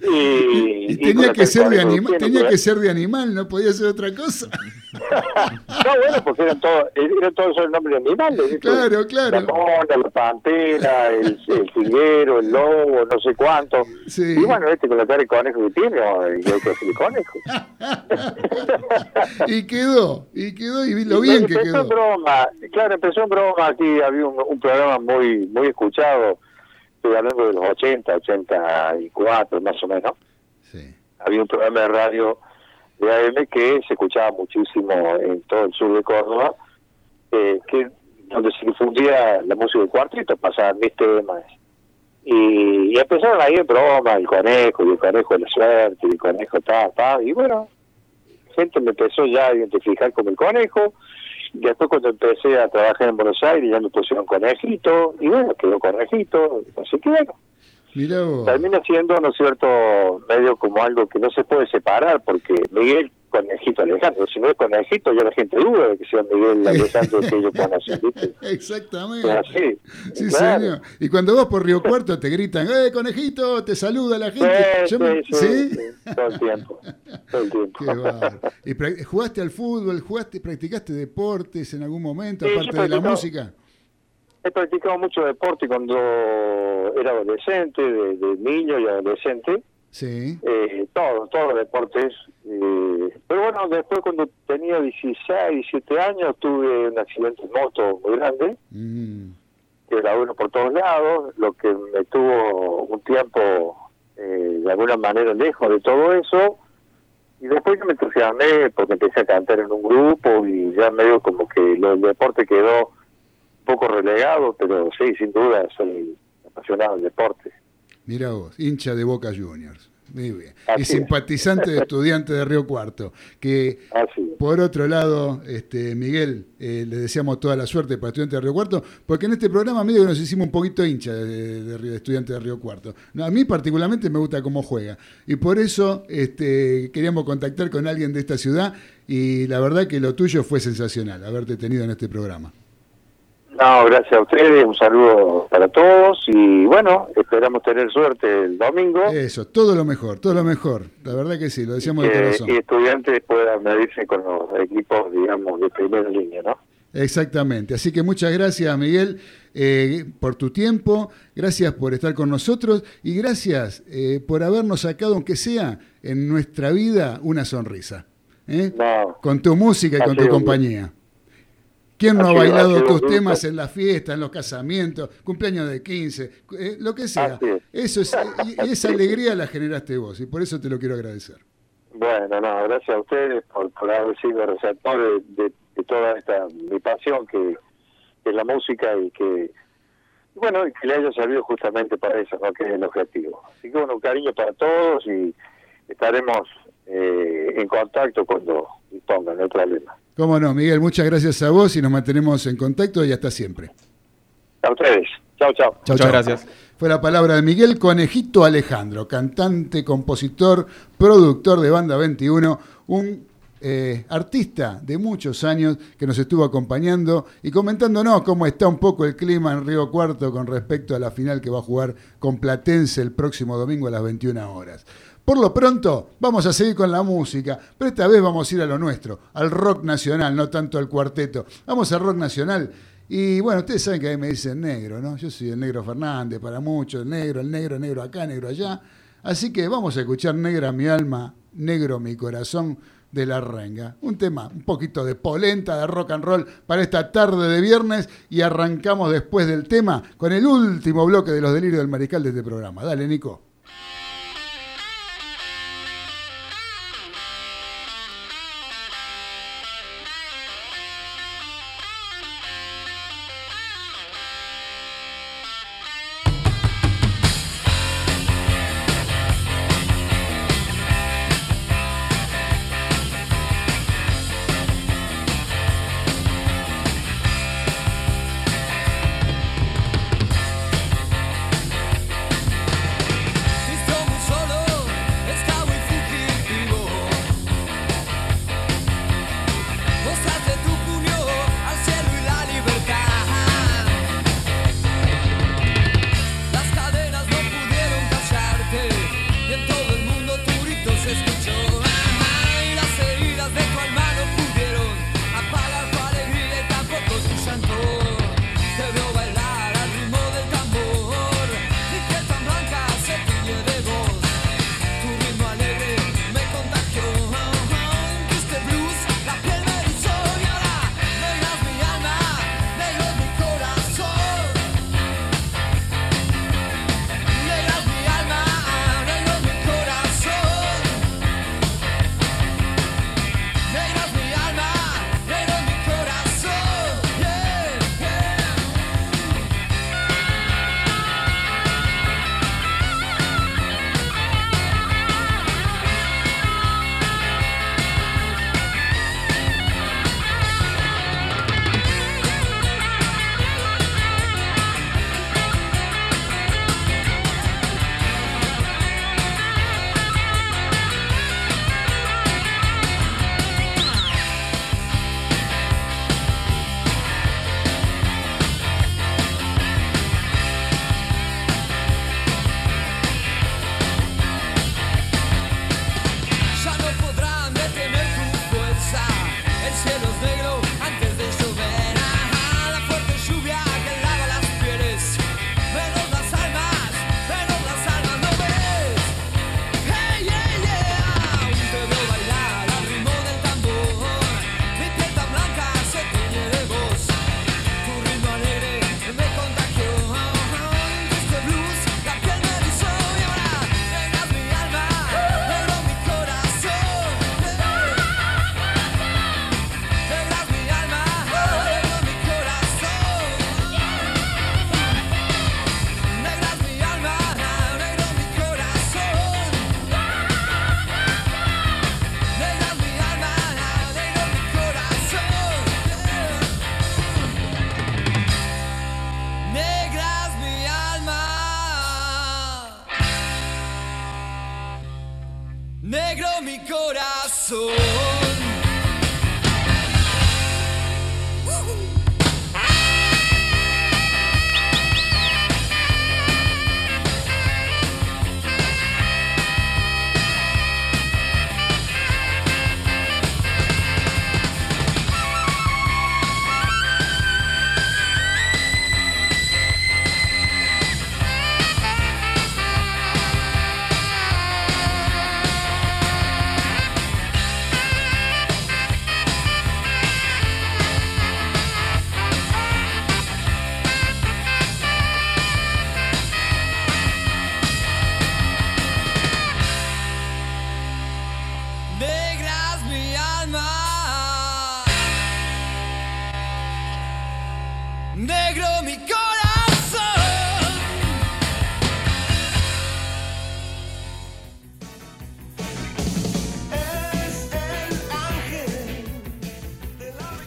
Y, Y tenía que ser de tiene, tenía que ser de animal, no podía ser otra cosa. [laughs] No, bueno, porque eran todos, eran todos esos nombres de animales. Claro, claro. La mona, la pantera, el, el el lobo, no sé cuánto. Sí. Y bueno, este con la cara de conejo que tiene, oh, y que hacer el conejo. [laughs] Y quedó, y quedó, y lo bien que empezó en quedó. broma, claro, empezó en broma, aquí había un, un programa muy muy escuchado, estoy hablando de los 80, 84 más o menos. Había un programa de radio de AM que se escuchaba muchísimo en todo el sur de Córdoba, eh, que donde se difundía la música del cuarteto, pasaban mis temas. Y, y empezaron ahí en broma, el conejo, y el conejo de la suerte, y el conejo ta, ta, y bueno, gente me empezó ya a identificar como el conejo. Después cuando empecé a trabajar en Buenos Aires ya me pusieron conejito, y bueno, quedó conejito, así que bueno, Mirá vos. termina siendo, ¿no es cierto?, medio como algo que no se puede separar, porque Miguel Conejito Alejandro, si no es Conejito ya la gente duda de que sea Miguel Alejandro que ellos conocen, ¿viste? [laughs] Exactamente. Así. Sí, Claro. señor. Y cuando vas por Río Cuarto te gritan, ¡eh, conejito! Te saluda la gente. Sí, Yo me- sí, sí, sí, todo el tiempo, todo el tiempo. ¿Y jugaste al fútbol? ¿Jugaste, practicaste deportes en algún momento, aparte de la música? He practicado mucho deporte cuando era adolescente, de, de niño y adolescente. Sí. Eh, todos, todos los deportes. eh, bueno, después cuando tenía 16, 17 años tuve un accidente en moto muy grande, Mm. que era uno por todos lados, lo que me tuvo un tiempo eh, de alguna manera lejos de todo eso. Y después yo me entusiasmé porque empecé a cantar en un grupo y ya medio como que lo, el deporte quedó un poco relegado, pero sí, sin duda soy apasionado del deporte. Mira vos, hincha de Boca Juniors. Muy bien. Así y es. simpatizante de estudiante de Río Cuarto. Que por otro lado, este, Miguel, eh, le deseamos toda la suerte para estudiantes de Río Cuarto, porque en este programa medio que nos hicimos un poquito hincha de, de, de estudiantes de Río Cuarto. No, a mí particularmente me gusta cómo juega. Y por eso este, queríamos contactar con alguien de esta ciudad y la verdad que lo tuyo fue sensacional, haberte tenido en este programa. No, gracias a ustedes, un saludo para todos y bueno, esperamos tener suerte el domingo Eso, todo lo mejor, todo lo mejor. La verdad que sí, lo decíamos de que corazón. y estudiantes puedan medirse con los equipos, digamos, de primera línea, ¿no? Exactamente. Así que muchas gracias, Miguel, eh, por tu tiempo, gracias por estar con nosotros y gracias eh, por habernos sacado, aunque sea en nuestra vida, una sonrisa. ¿eh? No, Con tu música y con tu compañía. ¿Quién no Ha bailado tus gusto. temas en las fiestas, en los casamientos, cumpleaños de 15, eh, lo que sea? Es. Eso es, y- esa alegría la generaste vos y por eso te lo quiero agradecer. bueno, no, gracias a ustedes por, por haber sido receptores de, de- de toda esta mi pasión que que es la música y que bueno, y que le haya servido justamente para eso, ¿no? que es el objetivo. Así que bueno, un cariño para todos y estaremos eh, en contacto cuando dispongan, no hay problema. Cómo no, Miguel, muchas gracias a vos y nos mantenemos en contacto y hasta siempre. A ustedes. Chao, chao. Chau, Muchas gracias. Fue la palabra de Miguel Conejito Alejandro, cantante, compositor, productor de Banda 21, un eh, artista de muchos años que nos estuvo acompañando y comentándonos cómo está un poco el clima en Río Cuarto con respecto a la final que va a jugar con Platense el próximo domingo a las 21 horas. Por lo pronto, vamos a seguir con la música, pero esta vez vamos a ir a lo nuestro, al rock nacional, no tanto al cuarteto. Vamos al rock nacional. Y bueno, ustedes saben que a mí me dicen negro, ¿no? Yo soy el negro Fernández para muchos, el negro, el negro, negro acá, negro allá. Así que vamos a escuchar Negra mi alma, negro mi corazón de la renga. Un tema, un poquito de polenta, de rock and roll para esta tarde de viernes y arrancamos después del tema con el último bloque de los delirios del mariscal de este programa. Dale, Nico.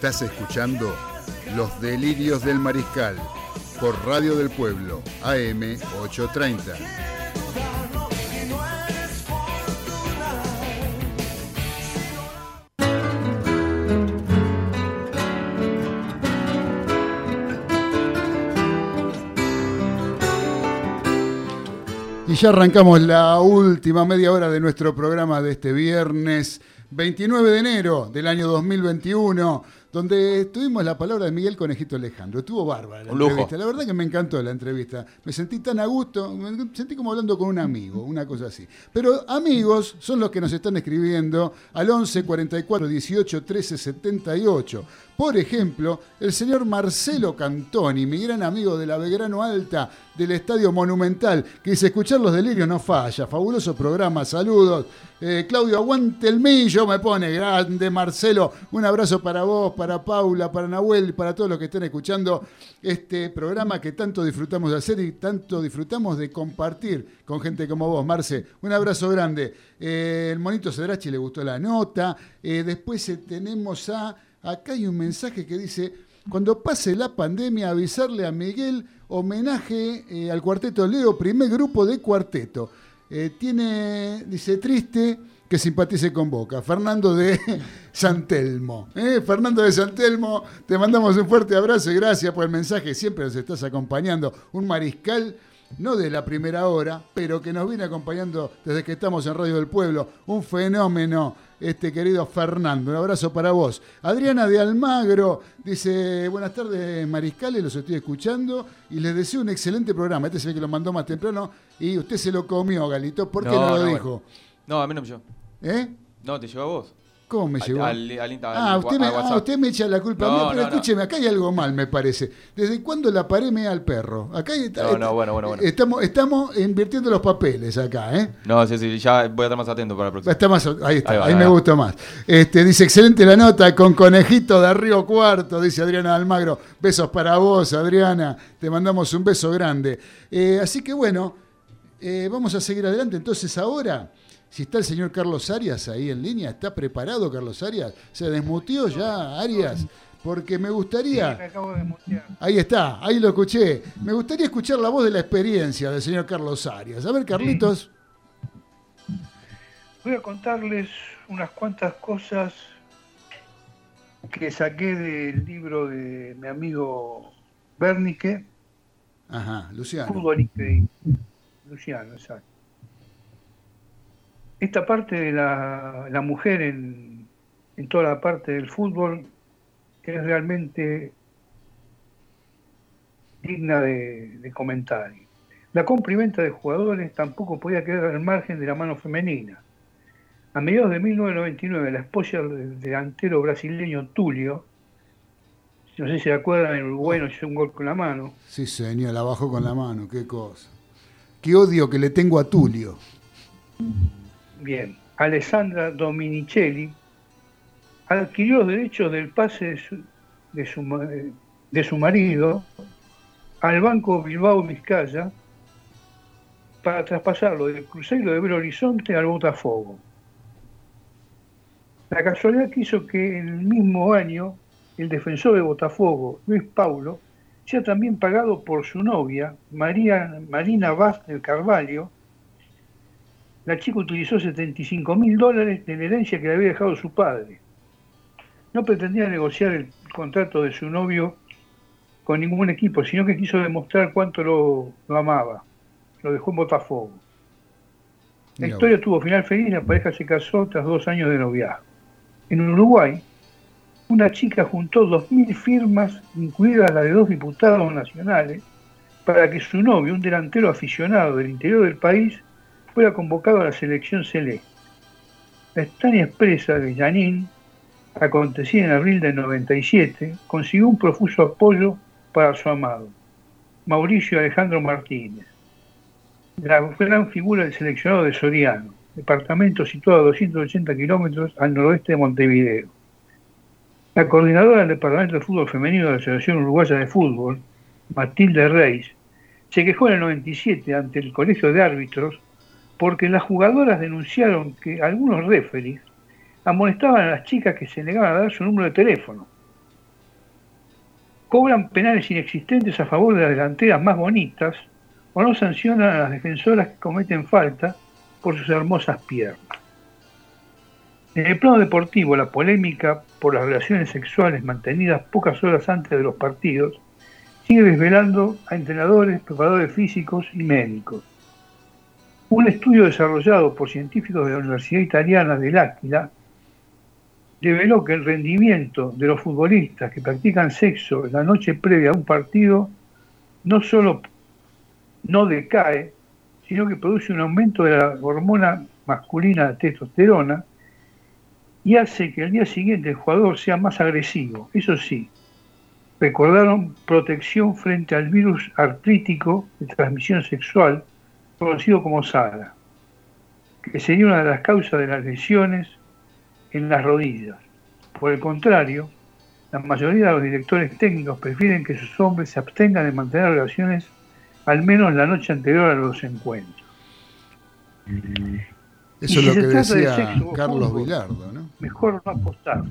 Estás escuchando Los Delirios del Mariscal por Radio del Pueblo, AM 830. Y ya arrancamos la última media hora de nuestro programa de este viernes 29 de enero del año 2021, donde tuvimos la palabra de Miguel Conejito Alejandro. Estuvo bárbara la entrevista. La verdad que me encantó la entrevista. Me sentí tan a gusto, me sentí como hablando con un amigo, una cosa así. Pero amigos son los que nos están escribiendo al 11 44 18 13 78. Por ejemplo, el señor Marcelo Cantoni, mi gran amigo de la Belgrano Alta del Estadio Monumental, que dice, escuchar los delirios no falla, fabuloso programa, saludos. Eh, Claudio, aguante el millo, me pone, grande Marcelo, un abrazo para vos, para Paula, para Nahuel para todos los que estén escuchando este programa que tanto disfrutamos de hacer y tanto disfrutamos de compartir con gente como vos, Marce. Un abrazo grande. Eh, el monito Cedrachi le gustó la nota. Eh, después eh, tenemos a... Acá hay un mensaje que dice, cuando pase la pandemia, avisarle a Miguel homenaje al cuarteto Leo, primer grupo de cuarteto. Tiene, dice, triste que simpatice con Boca. Fernando de [laughs] San Telmo. ¿eh? Fernando de San Telmo, te mandamos un fuerte abrazo y gracias por el mensaje. Siempre nos estás acompañando. Un mariscal, no de la primera hora, pero que nos viene acompañando desde que estamos en Radio del Pueblo. Un fenómeno este querido Fernando. Un abrazo para vos. Adriana de Almagro dice, buenas tardes mariscales, los estoy escuchando y les deseo un excelente programa. Este es el que lo mandó más temprano y usted se lo comió, Galito. ¿Por qué no, lo dijo? No, a mí no me llegó. ¿Eh? No, te llegó a vos. ¿Cómo me Al- llegó? al- al- ah, usted me, ah, usted me echa la culpa a mí, pero no, no. escúcheme, acá hay algo mal, me parece. ¿Desde cuándo la paré mea al perro? Acá hay- No, no, bueno, bueno, bueno. Estamos, estamos invirtiendo los papeles acá, ¿eh? No, sí, sí, ya voy a estar más atento para el próximo. Está más, ahí está, ahí, va, me ahí gusta más. Este, dice, excelente la nota con conejito de Río Cuarto, dice Adriana Almagro. Besos para vos, Adriana. Te mandamos un beso grande. Eh, así que bueno, eh, vamos a seguir adelante. Entonces ahora, si está el señor Carlos Arias ahí en línea, ¿está preparado Carlos Arias? ¿Se desmutió ya Arias? Porque me Me gustaría... acabo de mutear. Ahí está, ahí lo escuché. Me gustaría escuchar la voz de la experiencia del señor Carlos Arias. A ver, Carlitos. Voy a contarles unas cuantas cosas que saqué del libro de mi amigo Bernique, Ajá, Luciano. Fútbol. Luciano, exacto. Esta parte de la, mujer en, toda la parte del fútbol es realmente digna de, de comentario. La compra de jugadores tampoco podía quedar al margen de la mano femenina. A mediados de 1999, la esposa del delantero brasileño Tulio, no sé si se acuerdan, en Uruguay nos hizo un gol con la mano, Sí, señor, la bajó con la mano, qué cosa. Qué odio que le tengo a Tulio. Bien, Alessandra Dominicelli adquirió los derechos del pase de su, de su, de su marido al Banco Bilbao Vizcaya para traspasarlo del Cruzeiro de Belo Horizonte al Botafogo. La casualidad quiso que en el mismo año el defensor de Botafogo, Luis Paulo, sea también pagado por su novia, María, Marina Vaz del Carvalho, la chica utilizó 75 mil dólares de la herencia que le había dejado su padre. No pretendía negociar el contrato de su novio con ningún equipo, sino que quiso demostrar cuánto lo, lo amaba. Lo dejó en Botafogo. La historia tuvo final feliz, la pareja se casó tras dos años de noviazgo. En Uruguay, una chica juntó 2.000 firmas, incluidas las de dos diputados nacionales, para que su novio, un delantero aficionado del interior del país, fuera convocado a la selección celeste. La extraña expresa de Janine, acontecida en abril del 97, consiguió un profuso apoyo para su amado, Mauricio Alejandro Martínez, la gran figura del seleccionado de Soriano, departamento situado a 280 kilómetros al noroeste de Montevideo. La coordinadora del Departamento de Fútbol Femenino de la Asociación Uruguaya de Fútbol, Matilde Reis, se quejó en el 97 ante el Colegio de Árbitros porque las jugadoras denunciaron que algunos referees amonestaban a las chicas que se negaban a dar su número de teléfono. cobran penales inexistentes a favor de las delanteras más bonitas o no sancionan a las defensoras que cometen falta por sus hermosas piernas. En el plano deportivo, la polémica por las relaciones sexuales mantenidas pocas horas antes de los partidos sigue desvelando a entrenadores, preparadores físicos y médicos. Un estudio desarrollado por científicos de la Universidad Italiana del Áquila reveló que el rendimiento de los futbolistas que practican sexo la noche previa a un partido no solo no decae, sino que produce un aumento de la hormona masculina testosterona y hace que el día siguiente el jugador sea más agresivo. Eso sí, recordaron protección frente al virus artrítico de transmisión sexual, conocido como SARA, que sería una de las causas de las lesiones en las rodillas. Por el contrario, la mayoría de los directores técnicos prefieren que sus hombres se abstengan de mantener relaciones al menos la noche anterior a los encuentros. Eso es si lo que de decía sexo Carlos fútbol, Vilardo, ¿no? Mejor no apostar.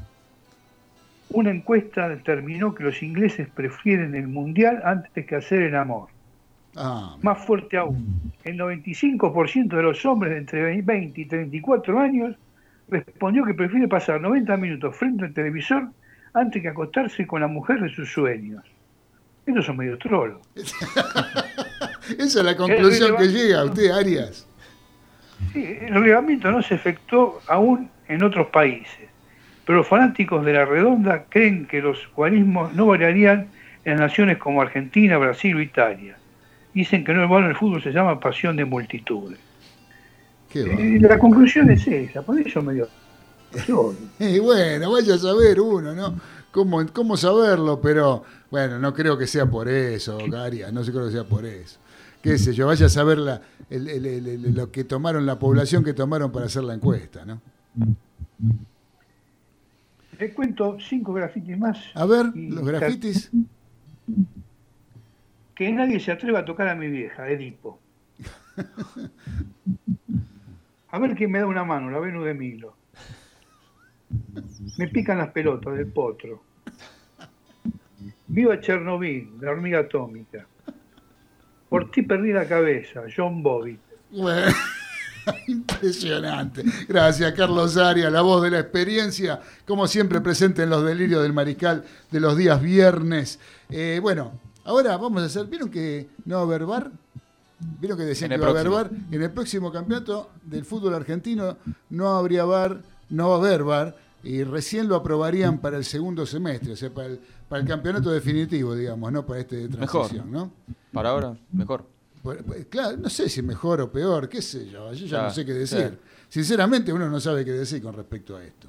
Una encuesta determinó que los ingleses prefieren el mundial antes que hacer el amor. Ah, Más fuerte aún, el 95% de los hombres de entre 20 y 34 años respondió que prefiere pasar 90 minutos frente al televisor antes que acostarse con la mujer de sus sueños. Estos son medio trolos. [laughs] esa es la conclusión que llega usted, Arias. Sí, el reglamento no se efectuó aún en otros países, pero los fanáticos de la redonda creen que los guarismos no variarían en naciones como Argentina, Brasil o Italia. Dicen que no es bueno el fútbol se llama pasión de multitudes. Eh, la conclusión es esa, por eso medio [laughs] trolo. Y bueno, vaya a saber uno, ¿no? ¿Cómo, cómo saberlo? Pero bueno, no creo que sea por eso, Arias, no sé creo que sea por eso. Qué sé yo, vaya a saber la, el- el- el- el- lo que tomaron, la población que tomaron para hacer la encuesta, ¿no? Les cuento cinco grafitis más. A ver, los grafitis. Que nadie se atreva a tocar a mi vieja, Edipo. [laughs] A ver quién me da una mano, la Venus de Milo. Me pican las pelotas del potro. Viva Chernobyl, la hormiga atómica. Por ti perdí la cabeza, John. Bueno, [laughs] impresionante. Gracias, Carlos Arias, la voz de la experiencia, como siempre presente en los delirios del mariscal de los días viernes. Eh, bueno, ahora vamos a hacer, ¿vieron que no va a haber bar? ¿Vieron que decían que iba a haber bar? En el próximo campeonato del fútbol argentino no habría bar, no va a haber bar, y recién lo aprobarían para el segundo semestre, o sea, para el, para el campeonato definitivo, digamos, no para este de Mejor. transición, ¿no? Para ahora, mejor. Pues, claro, no sé si mejor o peor, qué sé yo, yo ya no sé qué sí. decir. Sinceramente uno no sabe qué decir con respecto a esto.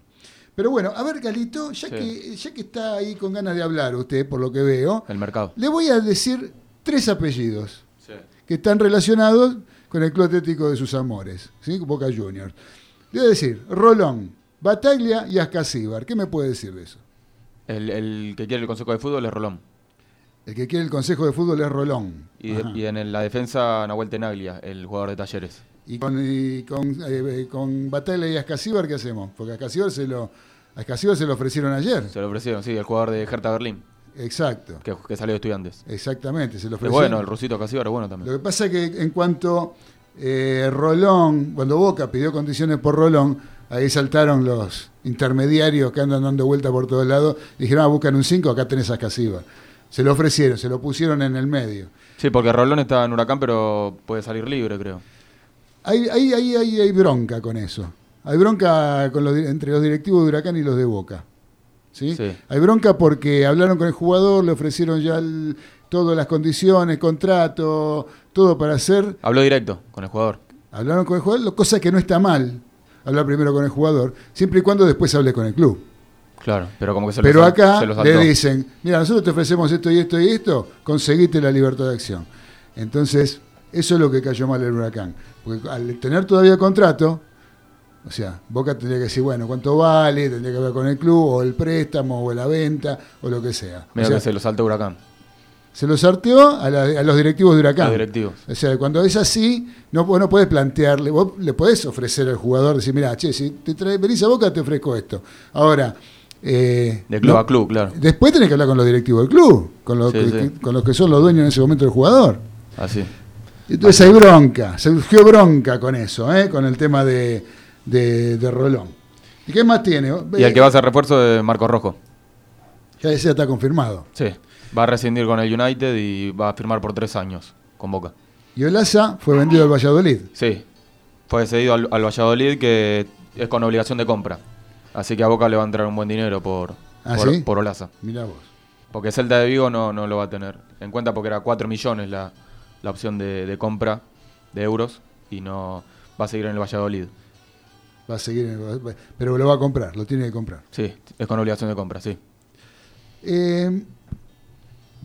Pero bueno, a ver, Galito, ya, Sí. que, ya que está ahí con ganas de hablar usted, por lo que veo, El mercado. le voy a decir tres apellidos Sí. que están relacionados con el Club Atlético de sus amores, ¿sí? Boca Juniors. Le voy a decir, Rolón, Bataglia y Ascasíbar. ¿Qué me puede decir de eso? El, el que quiere el consejo de fútbol es Rolón. El que quiere el consejo de fútbol es Rolón. Y, de- Ajá. y en el- la defensa, Nahuel Tenaglia, el jugador de talleres. Y con, y con, eh, con y Ascasíbar, ¿qué hacemos? Porque Ascasíbar se lo, a Ascasíbar se lo ofrecieron ayer. Se lo ofrecieron, sí, el jugador de Hertha Berlín, Exacto, que, que salió de estudiantes. exactamente, se lo Es ofrecieron. bueno, el rusito Casíbar es bueno Lo también. que pasa es que en cuanto eh, Rolón, cuando Boca pidió condiciones por Rolón, ahí saltaron los intermediarios que andan dando vuelta por todos lados. Dijeron, ah, buscan un 5, acá tenés a Ascasíbar. Se lo ofrecieron, se lo pusieron en el medio. Sí, porque Rolón está en Huracán, pero puede salir libre, creo. Hay, hay, hay, hay, hay bronca con eso. Hay bronca con los entre los directivos de Huracán y los de Boca. ¿sí? Sí. Hay bronca porque hablaron con el jugador, le ofrecieron ya el- todas las condiciones, contrato, todo para hacer. Habló directo con el jugador. Hablaron con el jugador, cosa que no está mal. Hablar primero con el jugador, siempre y cuando después hable con el club. Claro, pero como que se Pero lo sal- acá se lo le dicen, mira, nosotros te ofrecemos esto y esto y esto, conseguiste la libertad de acción. Entonces, eso es lo que cayó mal el huracán. Porque al tener todavía contrato, o sea, Boca tendría que decir, bueno, ¿cuánto vale? Tendría que hablar con el club, o el préstamo, o la venta, o lo que sea. O Mira sea, que se lo saltó Huracán. se lo sorteó a, la- a los directivos de Huracán. Los directivos. O sea, cuando es así, no, vos no podés plantearle, vos le podés ofrecer al jugador, decir, mira, che, si te traes, venís a Boca te ofrezco esto. Ahora, Eh, De club no- a club, claro. Después tenés que hablar con los directivos del club, con los, Sí, que, sí. con los que son los dueños en ese momento del jugador. Así. Entonces hay bronca, surgió bronca con eso, ¿eh? con el tema de, de, de Rolón. ¿Y qué más tiene? Y el que va a ser refuerzo es Marco Rojo. Ya ese ya está confirmado. Sí. Va a rescindir con el United y va a firmar por tres años con Boca. Y Olaza fue vendido al Valladolid. Sí. Fue cedido al, al Valladolid que es con obligación de compra. Así que a Boca le va a entrar un buen dinero por, ¿Ah, por, sí? por Olaza. Mirá vos. Porque Celta de Vigo no, no lo va a tener en cuenta porque era 4 millones la, la opción de, de compra de euros y no va a seguir en el Valladolid. Va a seguir, el- pero lo va a comprar, lo tiene que comprar. Sí, es con obligación de compra, sí. Eh,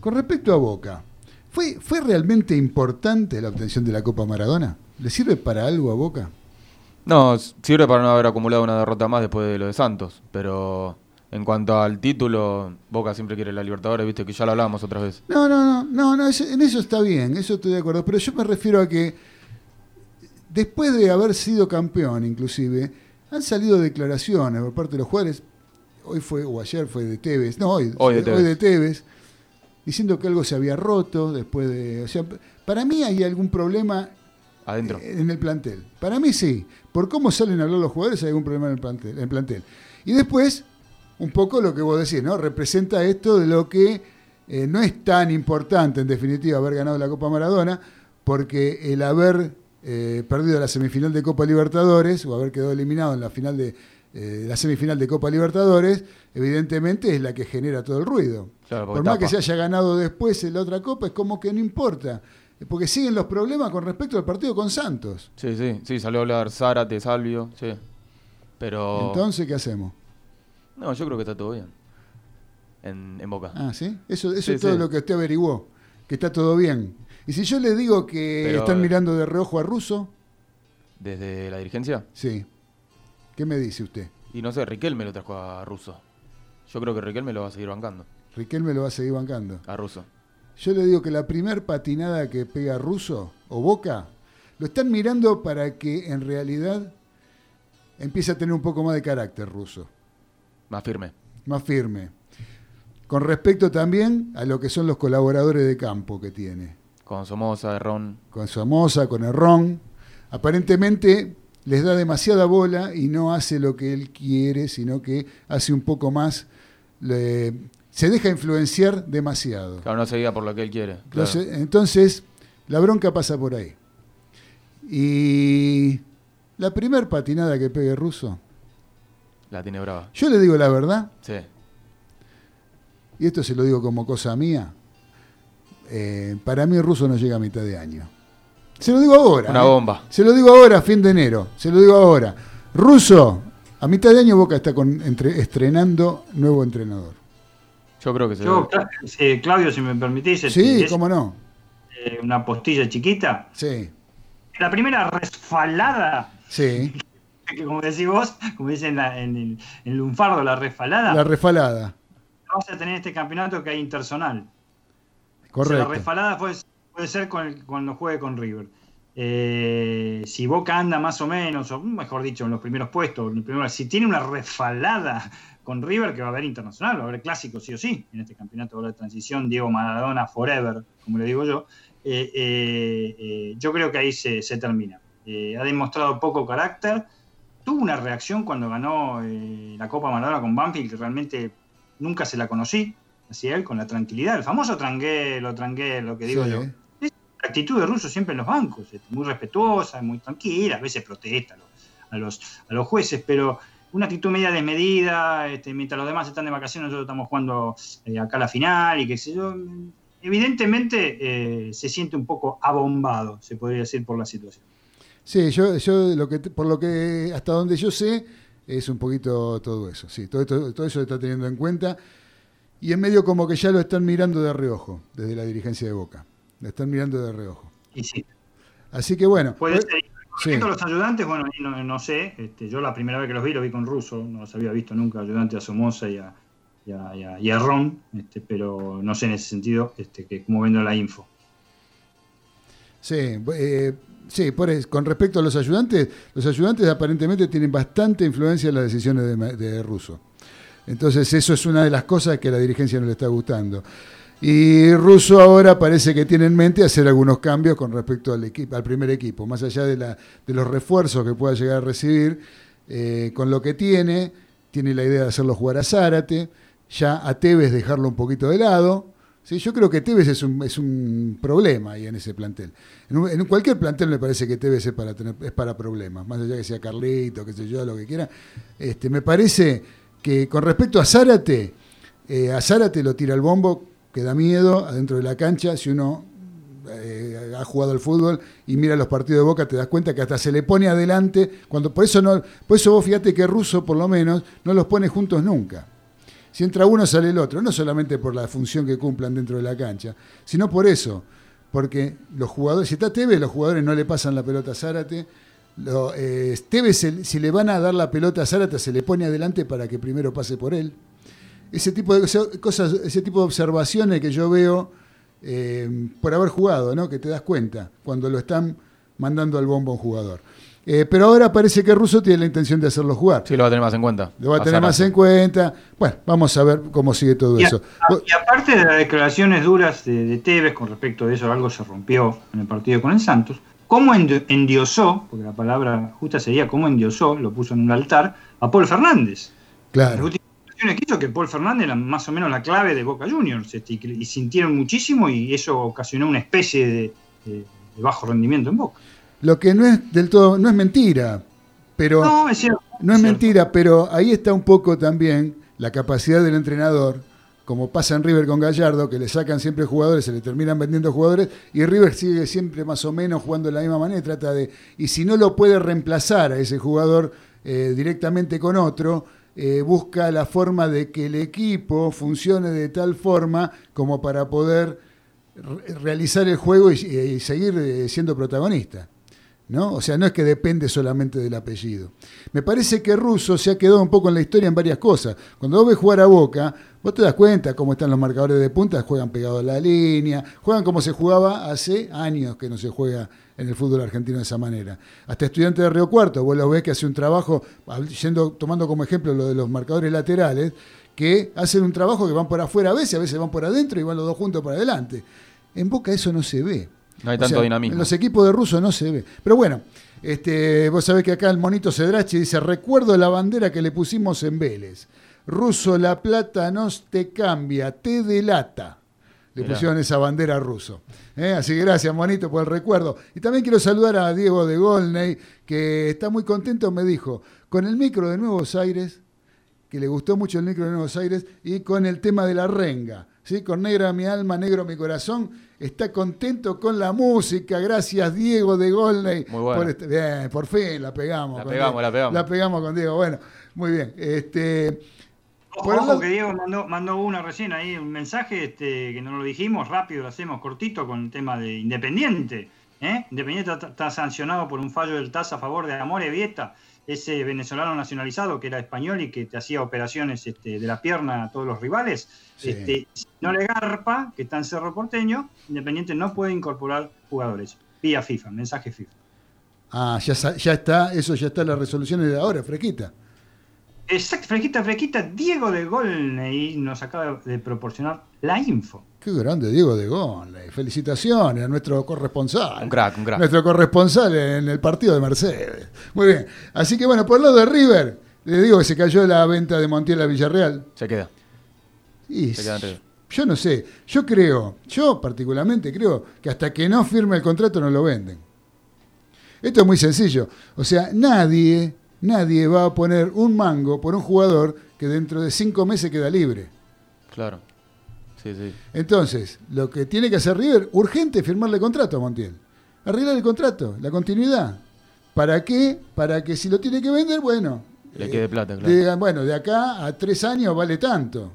con respecto a Boca, ¿fue, ¿fue realmente importante la obtención de la Copa Maradona? ¿Le sirve para algo a Boca? No, sirve para no haber acumulado una derrota más después de lo de Santos, pero en cuanto al título, Boca siempre quiere la Libertadores, viste que ya lo hablábamos otra vez. No, no, no, no, no en eso está bien, eso estoy de acuerdo. Pero yo me refiero a que después de haber sido campeón, inclusive, han salido declaraciones por parte de los jugadores. Hoy fue, o ayer fue de Tevez, no, hoy, Hoy de Tevez. Tevez, diciendo que algo se había roto después de. O sea, para mí hay algún problema Adentro. en el plantel. Para mí sí. Por cómo salen a hablar los jugadores hay algún problema en el plantel. en el plantel. Y después, un poco lo que vos decís, ¿no? Representa esto de lo que eh, no es tan importante, en definitiva, haber ganado la Copa Maradona, porque el haber eh, perdido la semifinal de Copa Libertadores, o haber quedado eliminado en la final de eh, la semifinal de Copa Libertadores, evidentemente es la que genera todo el ruido. Claro, Por más tapa. que se haya ganado después en la otra Copa, es como que no importa. Porque siguen los problemas con respecto al partido con Santos. Sí, sí, sí, salió a hablar Zárate, Salvio, sí. Pero... Entonces, ¿qué hacemos? No, yo creo que está todo bien. En, en Boca. Ah, ¿sí? Eso, eso Sí, es todo sí. lo que usted averiguó, que está todo bien. Y si yo le digo que Pero, están mirando de reojo a Russo, ¿Desde la dirigencia? sí. ¿Qué me dice usted? Y no sé, Riquelme lo trajo a Russo. Yo creo que Riquelme lo va a seguir bancando. Riquelme lo va a seguir bancando. A Russo. Yo le digo que la primer patinada que pega Russo o Boca, lo están mirando para que en realidad empiece a tener un poco más de carácter Russo, Más firme. más firme. Con respecto también a lo que son los colaboradores de campo que tiene. Con Somoza, Ron. con Somoza, con Errón. Aparentemente les da demasiada bola y no hace lo que él quiere, sino que hace un poco más, le- se deja influenciar demasiado. Claro, no seguía por lo que él quiere. claro. Entonces, entonces, la bronca pasa por ahí. Y la primer patinada que pegue Russo, La tiene brava. yo le digo la verdad, Sí. y esto se lo digo como cosa mía, eh, para mí Russo no llega a mitad de año. Se lo digo ahora. Una ¿eh? bomba. Se lo digo ahora, fin de enero. Se lo digo ahora. Russo, a mitad de año Boca está con, entre- estrenando nuevo entrenador. Yo creo que se Yo, eh, Claudio, si me permitís, este, Sí, es, cómo no. eh, una postilla chiquita. Sí, La primera resfalada, sí. que como decís vos, como dicen en, la- en el, en el lunfardo, la resfalada, La refalada. vamos a tener este campeonato que hay intersonal. O sea, la Correcto. resfalada puede, puede ser con el- cuando juegue con River. Eh, si Boca anda más o menos, o mejor dicho, en los primeros puestos, en el primer- si tiene una resfalada con River, que va a haber internacional, va a haber clásico sí o sí, en este campeonato de transición, Diego Maradona Forever, como le digo yo, eh, eh, yo creo que ahí se, se termina. Ha demostrado poco carácter, tuvo una reacción cuando ganó la Copa Maradona con Banfield, que realmente nunca se la conocí, él, con la tranquilidad, el famoso tranguelo, tranguelo, lo que digo Sí. yo. Es la actitud de Russo siempre en los bancos, este, muy respetuosa, muy tranquila, a veces protesta a los, a los, a los jueces, pero una actitud media desmedida, este, mientras los demás están de vacaciones, nosotros estamos jugando eh, acá la final y qué sé yo. Evidentemente eh, se siente un poco abombado, se podría decir, por la situación. Sí, yo, yo lo que, por lo que hasta donde yo sé, es un poquito todo eso. Sí, todo, esto- todo eso se está teniendo en cuenta. Y en medio como que ya lo están mirando de reojo, desde la dirigencia de Boca. Lo están mirando de reojo. Y sí, Así que bueno. puede ser. sí. Respecto a los ayudantes, bueno, ahí no, no sé, este, yo la primera vez que los vi, los vi con Russo, no los había visto nunca, ayudante a Somoza y a, y a, y a- y a Ron, este, pero no sé en ese sentido este, que como vendo la info. Sí, eh, sí por es- con respecto a los ayudantes, los ayudantes aparentemente tienen bastante influencia en las decisiones de Russo. Entonces eso es una de las cosas que a la dirigencia no le está gustando. Y Russo ahora parece que tiene en mente hacer algunos cambios con respecto al, equipo, al primer equipo, más allá de, los refuerzos que pueda llegar a recibir, eh, con lo que tiene, tiene la idea de hacerlo jugar a Zárate, ya a Tevez dejarlo un poquito de lado. ¿sí? Yo creo que Tevez es un, es un problema ahí en ese plantel. En, cualquier plantel me parece que Tevez es para, problemas, más allá que sea Carlito, qué sé yo, lo que quiera. Este, me parece que con respecto a Zárate, eh, a Zárate lo tira el bombo, que da miedo adentro de la cancha. Si uno eh, ha jugado al fútbol y mira los partidos de Boca, te das cuenta que hasta se le pone adelante. Cuando, por, eso no, por eso vos fíjate que Russo, por lo menos, no los pone juntos nunca. Si entra uno, sale el otro. No solamente por la función que cumplan dentro de la cancha, sino por eso. Porque los jugadores, si está Tevez, los jugadores no le pasan la pelota a Zárate. Lo, eh, Tevez, se- si le van a dar la pelota a Zárate, se le pone adelante para que primero pase por él. Ese tipo de cosas- ese tipo de observaciones que yo veo eh, por haber jugado, ¿no? Que te das cuenta cuando lo están mandando al bombo a un jugador. Eh, pero ahora parece que Russo tiene la intención de hacerlo jugar. Sí, lo va a tener más en cuenta. Lo va a tener Zárate. más en cuenta. Bueno, vamos a ver cómo sigue todo Y, a- eso. y aparte de las declaraciones duras de, de Tevez con respecto de eso, algo se rompió en el partido con el Santos, ¿cómo endi- endiosó, porque la palabra justa sería cómo endiosó, lo puso en un altar, a Paul Fernández? Las Claro. últimas declaraciones que hizo que Paul Fernández era más o menos la clave de Boca Juniors, este, y, sintieron muchísimo y eso ocasionó una especie de, de- de bajo rendimiento en Boca. Lo que no es del todo, no es mentira, pero No, es cierto. no es mentira, pero ahí está un poco también la capacidad del entrenador, como pasa en River con Gallardo, que le sacan siempre jugadores, se le terminan vendiendo jugadores, y River sigue siempre más o menos jugando de la misma manera, trata de, y si no lo puede reemplazar a ese jugador eh, directamente con otro, eh, busca la forma de que el equipo funcione de tal forma como para poder re- realizar el juego y, y seguir eh, siendo protagonista. ¿No? O sea, no es que depende solamente del apellido. Me parece que Russo se ha quedado un poco en la historia en varias cosas. Cuando vos ves jugar a Boca, vos te das cuenta cómo están los marcadores de punta, juegan pegados a la línea, juegan como se jugaba hace años que no se juega en el fútbol argentino de esa manera. Hasta estudiantes de Río Cuarto, vos lo ves que hace un trabajo, yendo, tomando como ejemplo lo de los marcadores laterales, que hacen un trabajo que van por afuera a veces, a veces van por adentro y van los dos juntos para adelante. En Boca eso no se ve. No hay O tanto sea, dinamismo. En los equipos de ruso no se ve. Pero bueno, este, vos sabés que acá el monito Cedrachi dice, recuerdo la bandera que le pusimos en Vélez. Ruso, la plata no te cambia, te delata. Le Mirá. pusieron esa bandera ruso. ¿eh? Así que gracias, monito, por el recuerdo. Y también quiero saludar a Diego de Golney, que está muy contento, me dijo, con el micro de Nuevos Aires, que le gustó mucho el micro de Nuevos Aires, y con el tema de la renga. ¿Sí? Con Negra mi alma, negro mi corazón. Está contento con la música. Gracias, Diego de Golney. Muy bueno. Por este- bien, por fin la pegamos. La pegamos, Diego. la pegamos. La pegamos con Diego. Bueno, muy bien. Este, Ojo, lado- que Diego mandó, mandó una recién ahí, un mensaje este, que no lo dijimos, rápido lo hacemos cortito con el tema de Independiente. ¿eh? Independiente está, está sancionado por un fallo del TAS a favor de Amore Vieta, ese venezolano nacionalizado que era español y que te hacía operaciones este, de la pierna a todos los rivales. Sí. Este, si no le garpa, que está en Cerro Porteño, Independiente no puede incorporar jugadores. Vía FIFA, mensaje FIFA. ah, ya, ya está, eso ya está la resolución de ahora, fresquita. Exacto, fresquita, fresquita. Diego de Golney nos acaba de proporcionar la info. Qué grande Diego de Golney. Felicitaciones a nuestro corresponsal. Un crack, un crack. Nuestro corresponsal en el partido de Mercedes. Muy bien. Así que bueno, por el lado de River, le digo que se cayó la venta de Montiel a Villarreal. Se queda. Y Se queda en River. yo no sé, yo creo, yo particularmente creo que hasta que no firme el contrato no lo venden. Esto es muy sencillo. O sea, nadie, nadie va a poner un mango por un jugador que dentro de cinco meses queda libre. Claro. Sí, sí. Entonces, lo que tiene que hacer River, urgente firmarle contrato a Montiel. Arreglar el contrato, la continuidad. ¿Para qué? Para que si lo tiene que vender, bueno. Le eh, quede plata, claro. digan, bueno, de acá a tres años vale tanto.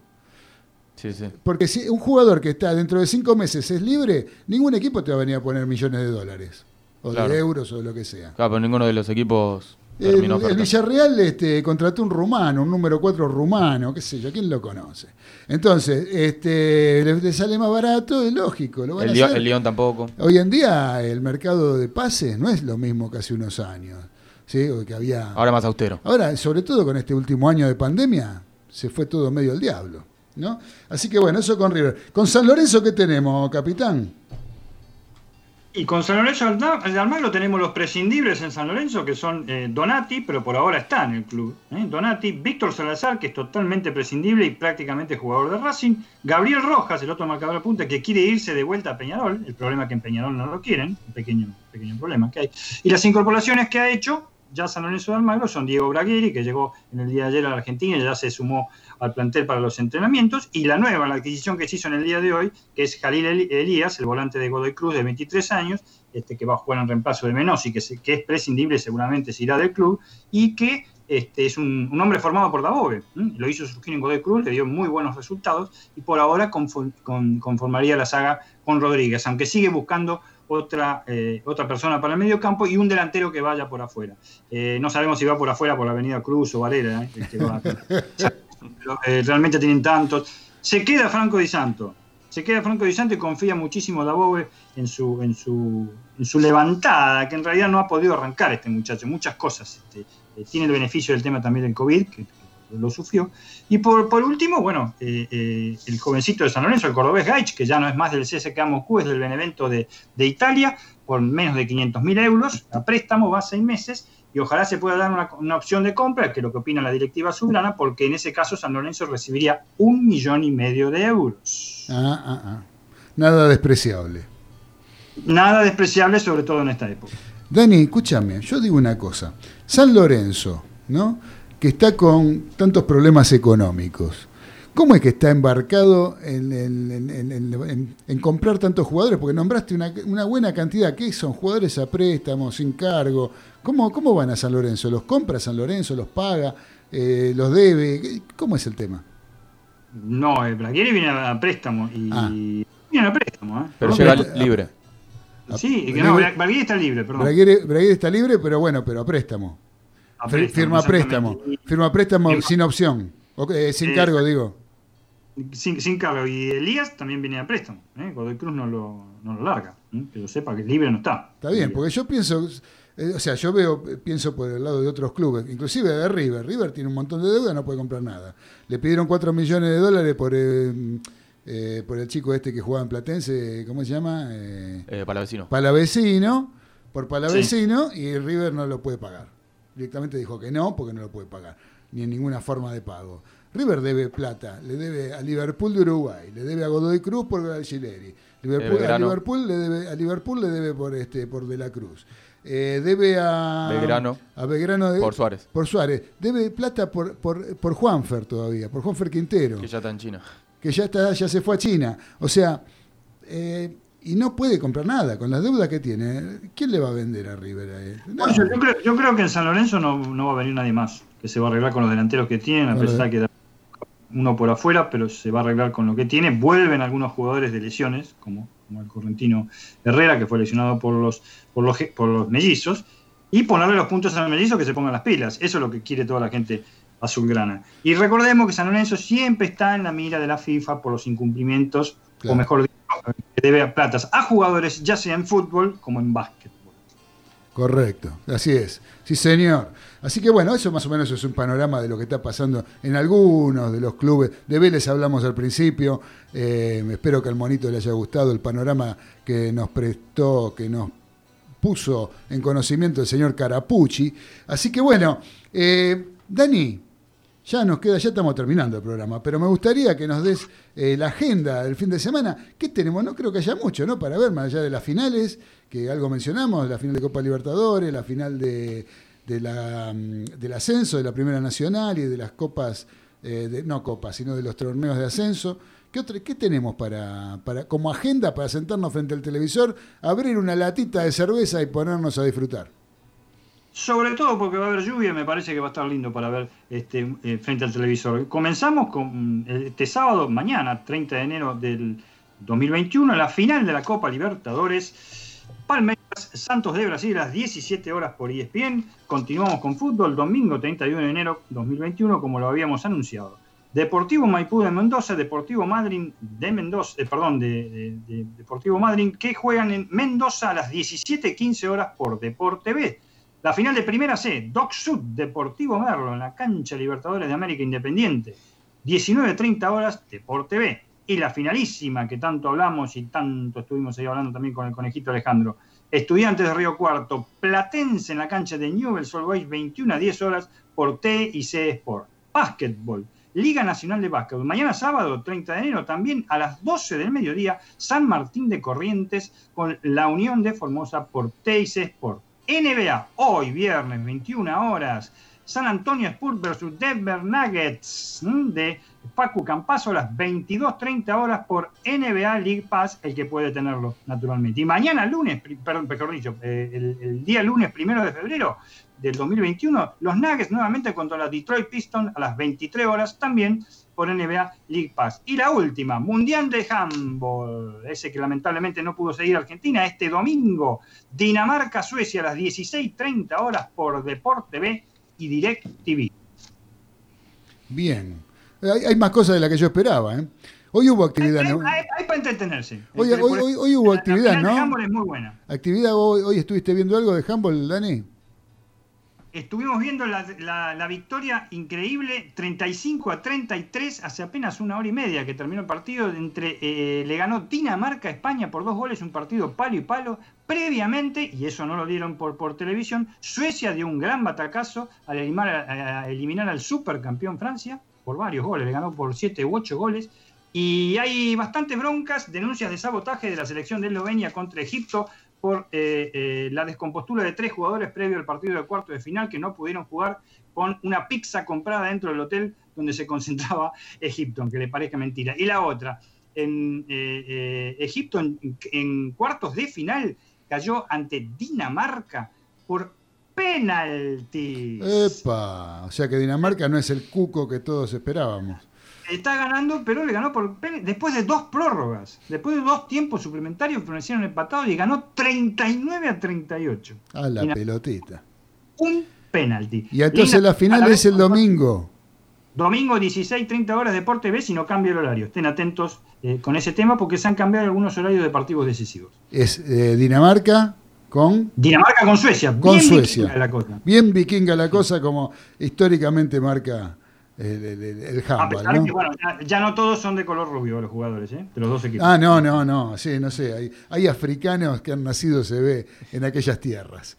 Sí, sí. Porque si un jugador que está dentro de cinco meses es libre, ningún equipo te va a venir a poner millones de dólares. O Claro. de euros o de lo que sea. Claro, pero ninguno de los equipos El, terminó el. Villarreal este, contrató un rumano, un número 4 rumano, qué sé yo, ¿quién lo conoce? Entonces, este, le, le sale más barato, es lógico. Lo van El, a Lyon- hacer. el Lyon tampoco. Hoy en día el mercado de pases no es lo mismo que hace unos años. ¿sí? O que había... Ahora más austero. Ahora, sobre todo con este último año de pandemia, se fue todo medio al diablo. ¿no? Así que bueno, eso con River. Con San Lorenzo, ¿qué tenemos, capitán? Y con San Lorenzo de Almagro tenemos los prescindibles en San Lorenzo, que son eh, Donati, pero por ahora está en el club. ¿eh? Donati, Víctor Salazar, que es totalmente prescindible y prácticamente jugador de Racing. Gabriel Rojas, el otro marcador de punta, que quiere irse de vuelta a Peñarol. El problema es que en Peñarol no lo quieren, un pequeño, pequeño problema que hay. Y las incorporaciones que ha hecho ya San Lorenzo de Almagro son Diego Bragueri, que llegó en el día de ayer a la Argentina y ya se sumó al plantel para los entrenamientos, y la nueva, la adquisición que se hizo en el día de hoy, que es Jalil Elías, el volante de Godoy Cruz de 23 años, este, que va a jugar en reemplazo de Menossi, que, que es prescindible, seguramente se irá del club, y que este, es un, un hombre formado por Dabove. ¿m? Lo hizo surgir en Godoy Cruz, le dio muy buenos resultados, y por ahora confo- con- conformaría la saga con Rodríguez, aunque sigue buscando otra, eh, otra persona para el medio campo y un delantero que vaya por afuera. Eh, no sabemos si va por afuera por la Avenida Cruz o Varela, ¿eh? que va- [laughs] eh, realmente tienen tantos. Se queda Franco Di Santo. Se queda Franco Di Santo y confía muchísimo Dabove en su, en su, en su levantada, que en realidad no ha podido arrancar este muchacho. Muchas cosas. este, eh, tiene el beneficio del tema también del COVID, que, que lo sufrió. Y por, por último, bueno, eh, eh, el jovencito de San Lorenzo, el cordobés Gaich, que ya no es más del CSKA Moscú, es del Benevento de, de Italia, por menos de 500.000 euros, a préstamo, va a seis meses, y ojalá se pueda dar una, una opción de compra, que es lo que opina la directiva azulgrana, porque en ese caso San Lorenzo recibiría un millón y medio de euros. Ah, ah, ah. Nada despreciable. Nada despreciable, sobre todo en esta época. Dani, escúchame, yo digo una cosa. San Lorenzo, ¿no? Que está con tantos problemas económicos. ¿Cómo es que está embarcado en, en- comprar tantos jugadores? Porque nombraste una, una buena cantidad. ¿Qué son? Jugadores a préstamo, sin cargo. ¿Cómo, ¿Cómo van a San Lorenzo? ¿Los compra San Lorenzo? ¿Los paga? Eh, ¿Los debe? ¿Cómo es el tema? No, eh, Bragueri viene a, préstamo y Ah. viene a préstamo. ¿eh? Pero llega libre. Sí, que no, Bragueri está libre, perdón. Braguer está libre, pero bueno, pero a préstamo. A préstamo, Firma préstamo. Firma préstamo Firma- sin opción. O, eh, sin Eh, cargo, digo. Sin, sin cargo. Y Elías también viene a préstamo. ¿eh? Godoy Cruz no lo, no lo larga. ¿eh? Que lo sepa que libre no está. Está bien, porque yo pienso, eh, o sea, yo veo, pienso por el lado de otros clubes, inclusive de River. River tiene un montón de deuda, no puede comprar nada. Le pidieron 4 millones de dólares por, eh, eh, por el chico este que jugaba en Platense, ¿cómo se llama? Eh, Eh, Palavecino. Palavecino, por Palavecino, y River no lo puede pagar. Directamente dijo que no, porque no lo puede pagar, ni en ninguna forma de pago. River debe plata, le debe a Liverpool de Uruguay, le debe a Godoy Cruz por Galchileri, Liverpool, a. Liverpool le debe a Liverpool le debe por este por De la Cruz. Eh, debe a Belgrano. a Belgrano de- Por Suárez. Por Suárez. Debe plata por, por, por Juanfer todavía, por Juanfer Quintero Que ya está en China. que ya está, ya se fue a China. O sea, eh, y no puede comprar nada con las deudas que tiene. ¿Quién le va a vender a River a él? No. Bueno, yo, yo creo, yo creo que en San Lorenzo no, no va a venir nadie más. Que se va a arreglar con los delanteros que tienen, a No, pesar que da uno por afuera, pero se va a arreglar con lo que tiene. Vuelven algunos jugadores de lesiones, como, como el correntino Herrera, que fue lesionado por los, por los, por los mellizos, y ponerle los puntos a los mellizos que se pongan las pilas. Eso es lo que quiere toda la gente azulgrana. Y recordemos que San Lorenzo siempre está en la mira de la FIFA por los incumplimientos, Claro. o mejor dicho, que debe a platas a jugadores, ya sea en fútbol como en básquet. Correcto, así es. Sí, señor. Así que bueno, eso más o menos es un panorama de lo que está pasando en algunos de los clubes. De Vélez hablamos al principio. Eh, espero que al monito le haya gustado el panorama que nos prestó, que nos puso en conocimiento el señor Carapucci. Así que bueno, eh, Dani, ya nos queda, ya estamos terminando el programa, pero me gustaría que nos des eh, la agenda del fin de semana. ¿Qué tenemos? No creo que haya mucho, ¿no? Para ver, más allá de las finales, que algo mencionamos, la final de Copa Libertadores, la final de, mm, del ascenso de la Primera Nacional y de las copas, eh, no copas, sino de los torneos de ascenso. ¿Qué, tenemos para, como agenda para sentarnos frente al televisor, abrir una latita de cerveza y ponernos a disfrutar? Sobre todo porque va a haber lluvia, me parece que va a estar lindo para ver este, eh, frente al televisor. Comenzamos eh, este sábado, mañana, 30 de enero del 2021, la final de la Copa Libertadores. Palmeiras, Santos de Brasil, a las 17 horas por ESPN. Continuamos con fútbol, domingo 31 de enero 2021, como lo habíamos anunciado. Deportivo Maipú de Mendoza, Deportivo Madryn de Mendoza, eh, perdón, de, de- de Deportivo Madryn, que juegan en Mendoza a las 17.15 horas por Deport TV. La final de Primera C, Doc Sud, Deportivo Merlo, en la cancha Libertadores de América Independiente. 19.30 horas Deporte B. Y la finalísima que tanto hablamos y tanto estuvimos ahí hablando también con el conejito Alejandro. Estudiantes de Río Cuarto, Platense en la cancha de Newell's Old Boys, 21 a 10 horas por T y C Sport. Básquetbol, Liga Nacional de Básquetbol. Mañana sábado, 30 de enero, también a las 12 del mediodía, San Martín de Corrientes con la Unión de Formosa por T y C Sport. NBA, hoy viernes, 21 horas, San Antonio Spurs versus Denver Nuggets de Pacu Campazo a las 22.30 horas por NBA League Pass, el que puede tenerlo, naturalmente. Y mañana lunes, perdón, mejor dicho, eh, el, el día lunes primero de febrero del 2021, los Nuggets nuevamente contra los Detroit Pistons a las 23 horas, también por NBA League Pass. Y la última, Mundial de Handball, ese que lamentablemente no pudo seguir Argentina, este domingo, Dinamarca-Suecia a las 16.30 horas por Deporte B y Direct TV. Bien. Hay, hay más cosas de las que yo esperaba, ¿eh? Hoy hubo actividad, ¿no? Hay, hay para entretenerse. Hoy, Entre- hoy, hoy, hoy hubo la actividad, de ¿no? handball es muy buena. Actividad, hoy, hoy estuviste viendo algo de handball, Dani. Estuvimos viendo la, la- la victoria increíble 35 a 33 hace apenas una hora y media que terminó el partido. Entre, eh, le ganó Dinamarca a España por dos goles, un partido palo y palo. Previamente, y eso no lo dieron por, por televisión, Suecia dio un gran batacazo al eliminar, a- eliminar al supercampeón Francia por varios goles, le ganó por 7 u 8 goles. Y hay bastantes broncas, denuncias de sabotaje de la selección de Eslovenia contra Egipto por eh, eh, la descompostura de tres jugadores previo al partido de cuarto de final que no pudieron jugar con una pizza comprada dentro del hotel donde se concentraba Egipto, aunque le parezca mentira. Y la otra, en eh, Egipto en cuartos de final cayó ante Dinamarca por penalti. Epa, o sea que Dinamarca no es el cuco que todos esperábamos. Está ganando, pero le ganó por después de dos prórrogas, después de dos tiempos suplementarios, permanecieron empatados y ganó 39 a 38. A la pelotita. Un penalti. Y entonces la final la es el domingo. Domingo 16, 30 horas Deporte B si no cambia el horario. Estén atentos eh, con ese tema porque se han cambiado algunos horarios de partidos decisivos. Es eh, Dinamarca con, Dinamarca con Suecia. con bien Suecia. vikinga la cosa. Bien vikinga la cosa como históricamente marca el, el, el- el A pesar ¿no? que, bueno, ya, ya no todos son de color rubio los jugadores, ¿eh? de los dos equipos. Ah, no, no, no, sí, no sé, hay, hay africanos que han nacido, se ve, en aquellas tierras.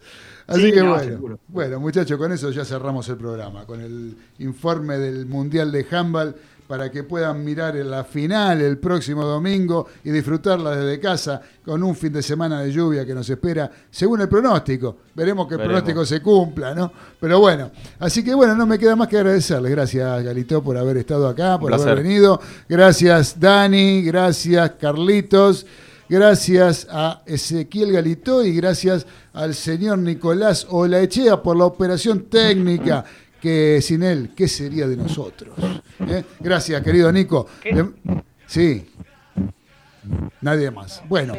Así Sí, que no, bueno, seguro. bueno, muchachos, con eso ya cerramos el programa, con el informe del Mundial de Handball para que puedan mirar en la final el próximo domingo y disfrutarla desde casa con un fin de semana de lluvia que nos espera, según el pronóstico. Veremos que el Veremos. pronóstico se cumpla, ¿no? Pero bueno, así que bueno, no me queda más que agradecerles. Gracias, Galito, por haber estado acá, por haber venido. Gracias, Dani. Gracias, Carlitos. Gracias a Ezequiel Galito y gracias al señor Nicolás Olaechea por la operación técnica, que sin él, ¿qué sería de nosotros? ¿Eh? Gracias, querido Nico. Le- Sí. Nadie más. Bueno.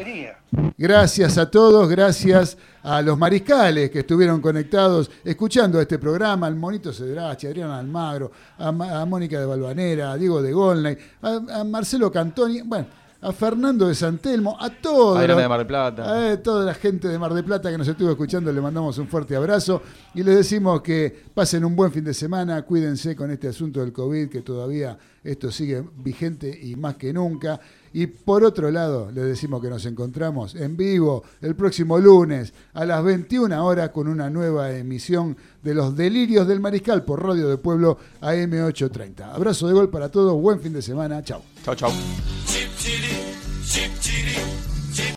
Gracias a todos, gracias a los mariscales que estuvieron conectados escuchando este programa, al Monito Cedrachi, a Adriana Almagro, a, Ma- a Mónica de Balvanera, a Diego de Golney, a, a Marcelo Cantoni, bueno, a Fernando de Santelmo, a todos. Adriana los- de Mar del Plata. a toda la gente de Mar del Plata que nos estuvo escuchando, le mandamos un fuerte abrazo y les decimos que pasen un buen fin de semana, cuídense con este asunto del COVID, que todavía esto sigue vigente y más que nunca. Y por otro lado, les decimos que nos encontramos en vivo el próximo lunes a las 21 horas con una nueva emisión de Los Delirios del Mariscal por Radio de Pueblo AM830. Abrazo de gol para todos, buen fin de semana, chao. Chau, chau.